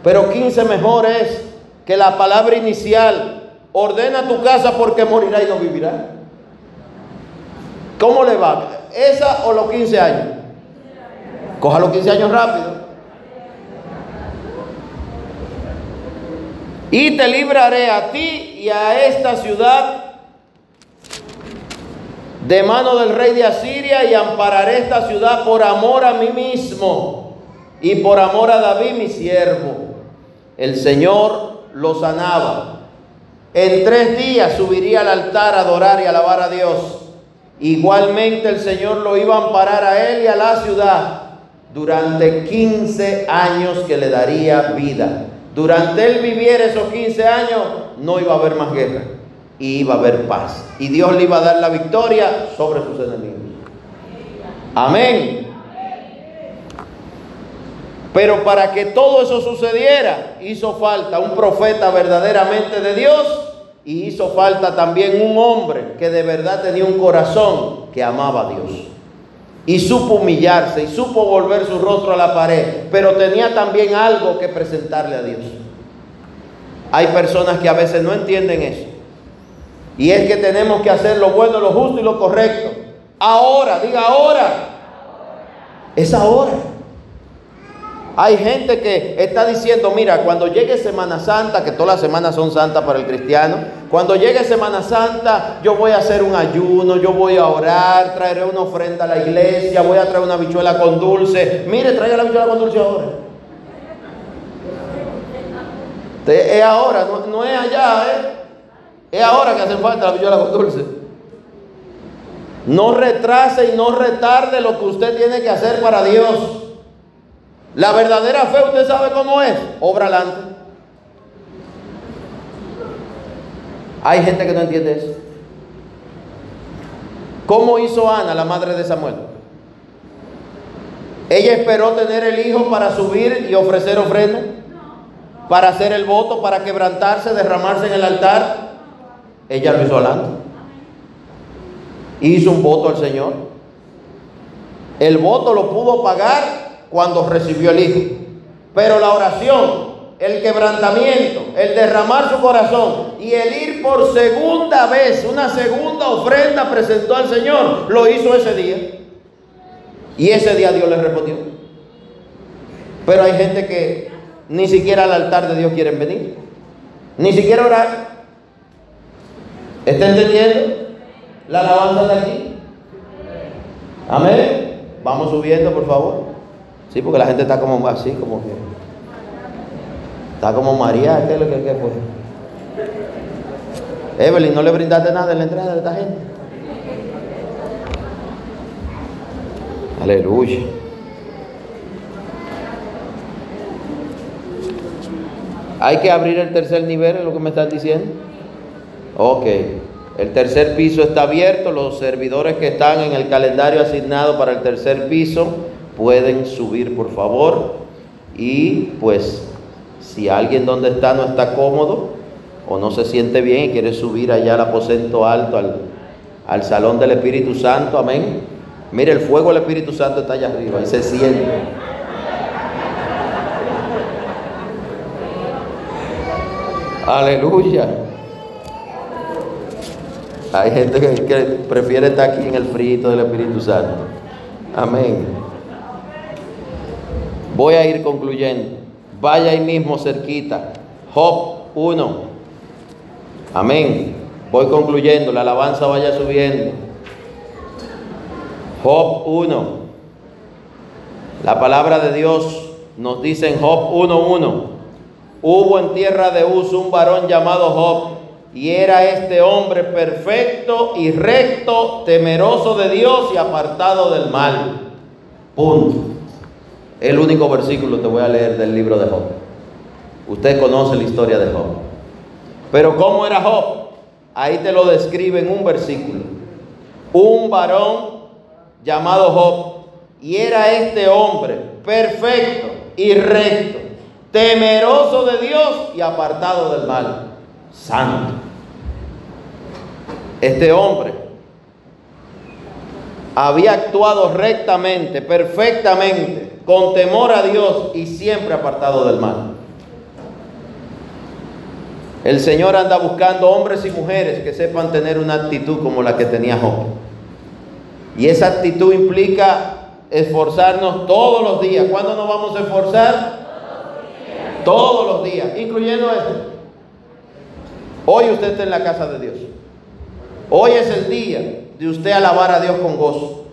Pero 15 mejor es que la palabra inicial. Ordena tu casa porque morirá y no vivirá. ¿Cómo le va? ¿Esa o los 15 años? Coja los 15 años rápido. Y te libraré a ti y a esta ciudad de mano del rey de Asiria y ampararé esta ciudad por amor a mí mismo y por amor a David mi siervo. El Señor lo sanaba. En tres días subiría al altar a adorar y alabar a Dios. Igualmente el Señor lo iba a amparar a él y a la ciudad durante 15 años que le daría vida. Durante él viviera esos 15 años, no iba a haber más guerra y iba a haber paz. Y Dios le iba a dar la victoria sobre sus enemigos. Amén. Pero para que todo eso sucediera, hizo falta un profeta verdaderamente de Dios y hizo falta también un hombre que de verdad tenía un corazón que amaba a Dios. Y supo humillarse y supo volver su rostro a la pared, pero tenía también algo que presentarle a Dios. Hay personas que a veces no entienden eso. Y es que tenemos que hacer lo bueno, lo justo y lo correcto. Ahora, diga ahora. Es ahora. Hay gente que está diciendo, mira, cuando llegue Semana Santa, que todas las semanas son santas para el cristiano, cuando llegue Semana Santa yo voy a hacer un ayuno, yo voy a orar, traeré una ofrenda a la iglesia, voy a traer una bichuela con dulce. Mire, traiga la bichuela con dulce ahora. Es ahora, no, es allá, ¿eh? Es ahora que hace falta la bichuela con dulce. No retrase y no retarde lo que usted tiene que hacer para Dios. La verdadera fe, usted sabe cómo es. Obra adelante. Hay gente que no entiende eso. ¿Cómo hizo Ana, la madre de Samuel? Ella esperó tener el hijo para subir y ofrecer ofrenda, para hacer el voto, para quebrantarse, derramarse en el altar. Ella lo hizo adelante. Hizo un voto al Señor. El voto lo pudo pagar cuando recibió el Hijo. Pero la oración, el quebrantamiento, el derramar su corazón y el ir por segunda vez, una segunda ofrenda presentó al Señor, lo hizo ese día. Y ese día Dios le respondió. Pero hay gente que ni siquiera al altar de Dios quieren venir. Ni siquiera orar. ¿Está entendiendo? La alabanza de aquí. Amén. Vamos subiendo, por favor. Sí, porque la gente está como así, como que. Está como María, ¿qué es lo que, fue? Evelyn, ¿no le brindaste nada en la entrada de esta gente? Aleluya. Hay que abrir el tercer nivel, es lo que me están diciendo. Ok. El tercer piso está abierto. Los servidores que están en el calendario asignado para el tercer piso pueden subir por favor y pues si alguien donde está no está cómodo o no se siente bien y quiere subir allá al aposento alto, al, al salón del Espíritu Santo, amén. Mire, el fuego del Espíritu Santo está allá arriba y se siente. Aleluya. Hay gente que, que, prefiere estar aquí en el frío del Espíritu Santo. Amén. Voy a ir concluyendo. Vaya ahí mismo cerquita. Job 1. Amén. Voy concluyendo. La alabanza vaya subiendo. Job 1. La palabra de Dios nos dice en Job 1.1. Hubo en tierra de Uz un varón llamado Job. Y era este hombre perfecto y recto, temeroso de Dios y apartado del mal. Punto. El único versículo te voy a leer del libro de Job. Usted conoce la historia de Job. Pero ¿cómo era Job? Ahí te lo describe en un versículo. Un varón llamado Job. Y era este hombre perfecto y recto, temeroso de Dios y apartado del mal. Santo. Este hombre había actuado rectamente, perfectamente, con temor a Dios y siempre apartado del mal. El Señor anda buscando hombres y mujeres que sepan tener una actitud como la que tenía Job. Y esa actitud implica esforzarnos todos los días. ¿Cuándo nos vamos a esforzar? Todos los días, incluyendo esto. Hoy usted está en la casa de Dios. Hoy es el día de usted alabar a Dios con gozo,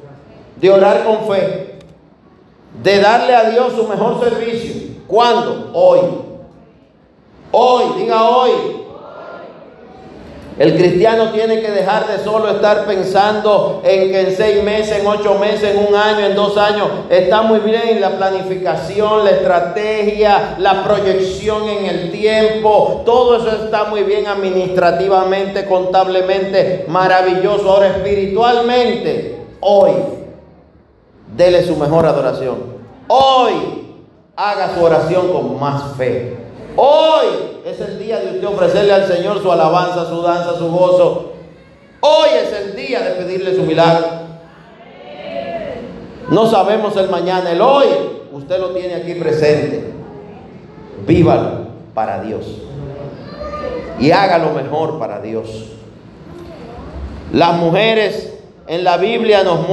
de orar con fe, de darle a Dios su mejor servicio. ¿Cuándo? Hoy. Hoy, diga hoy. El cristiano tiene que dejar de solo estar pensando en que en seis meses, en ocho meses, en un año, en dos años, está muy bien la planificación, la estrategia, la proyección en el tiempo. Todo eso está muy bien administrativamente, contablemente, maravilloso. Ahora espiritualmente, hoy, dele su mejor adoración. Hoy, haga su oración con más fe. Hoy es el día de usted ofrecerle al Señor su alabanza, su danza, su gozo. Hoy es el día de pedirle su milagro. No sabemos el mañana, el hoy. Usted lo tiene aquí presente. Vívalo para Dios. Y haga lo mejor para Dios. Las mujeres en la Biblia nos muestran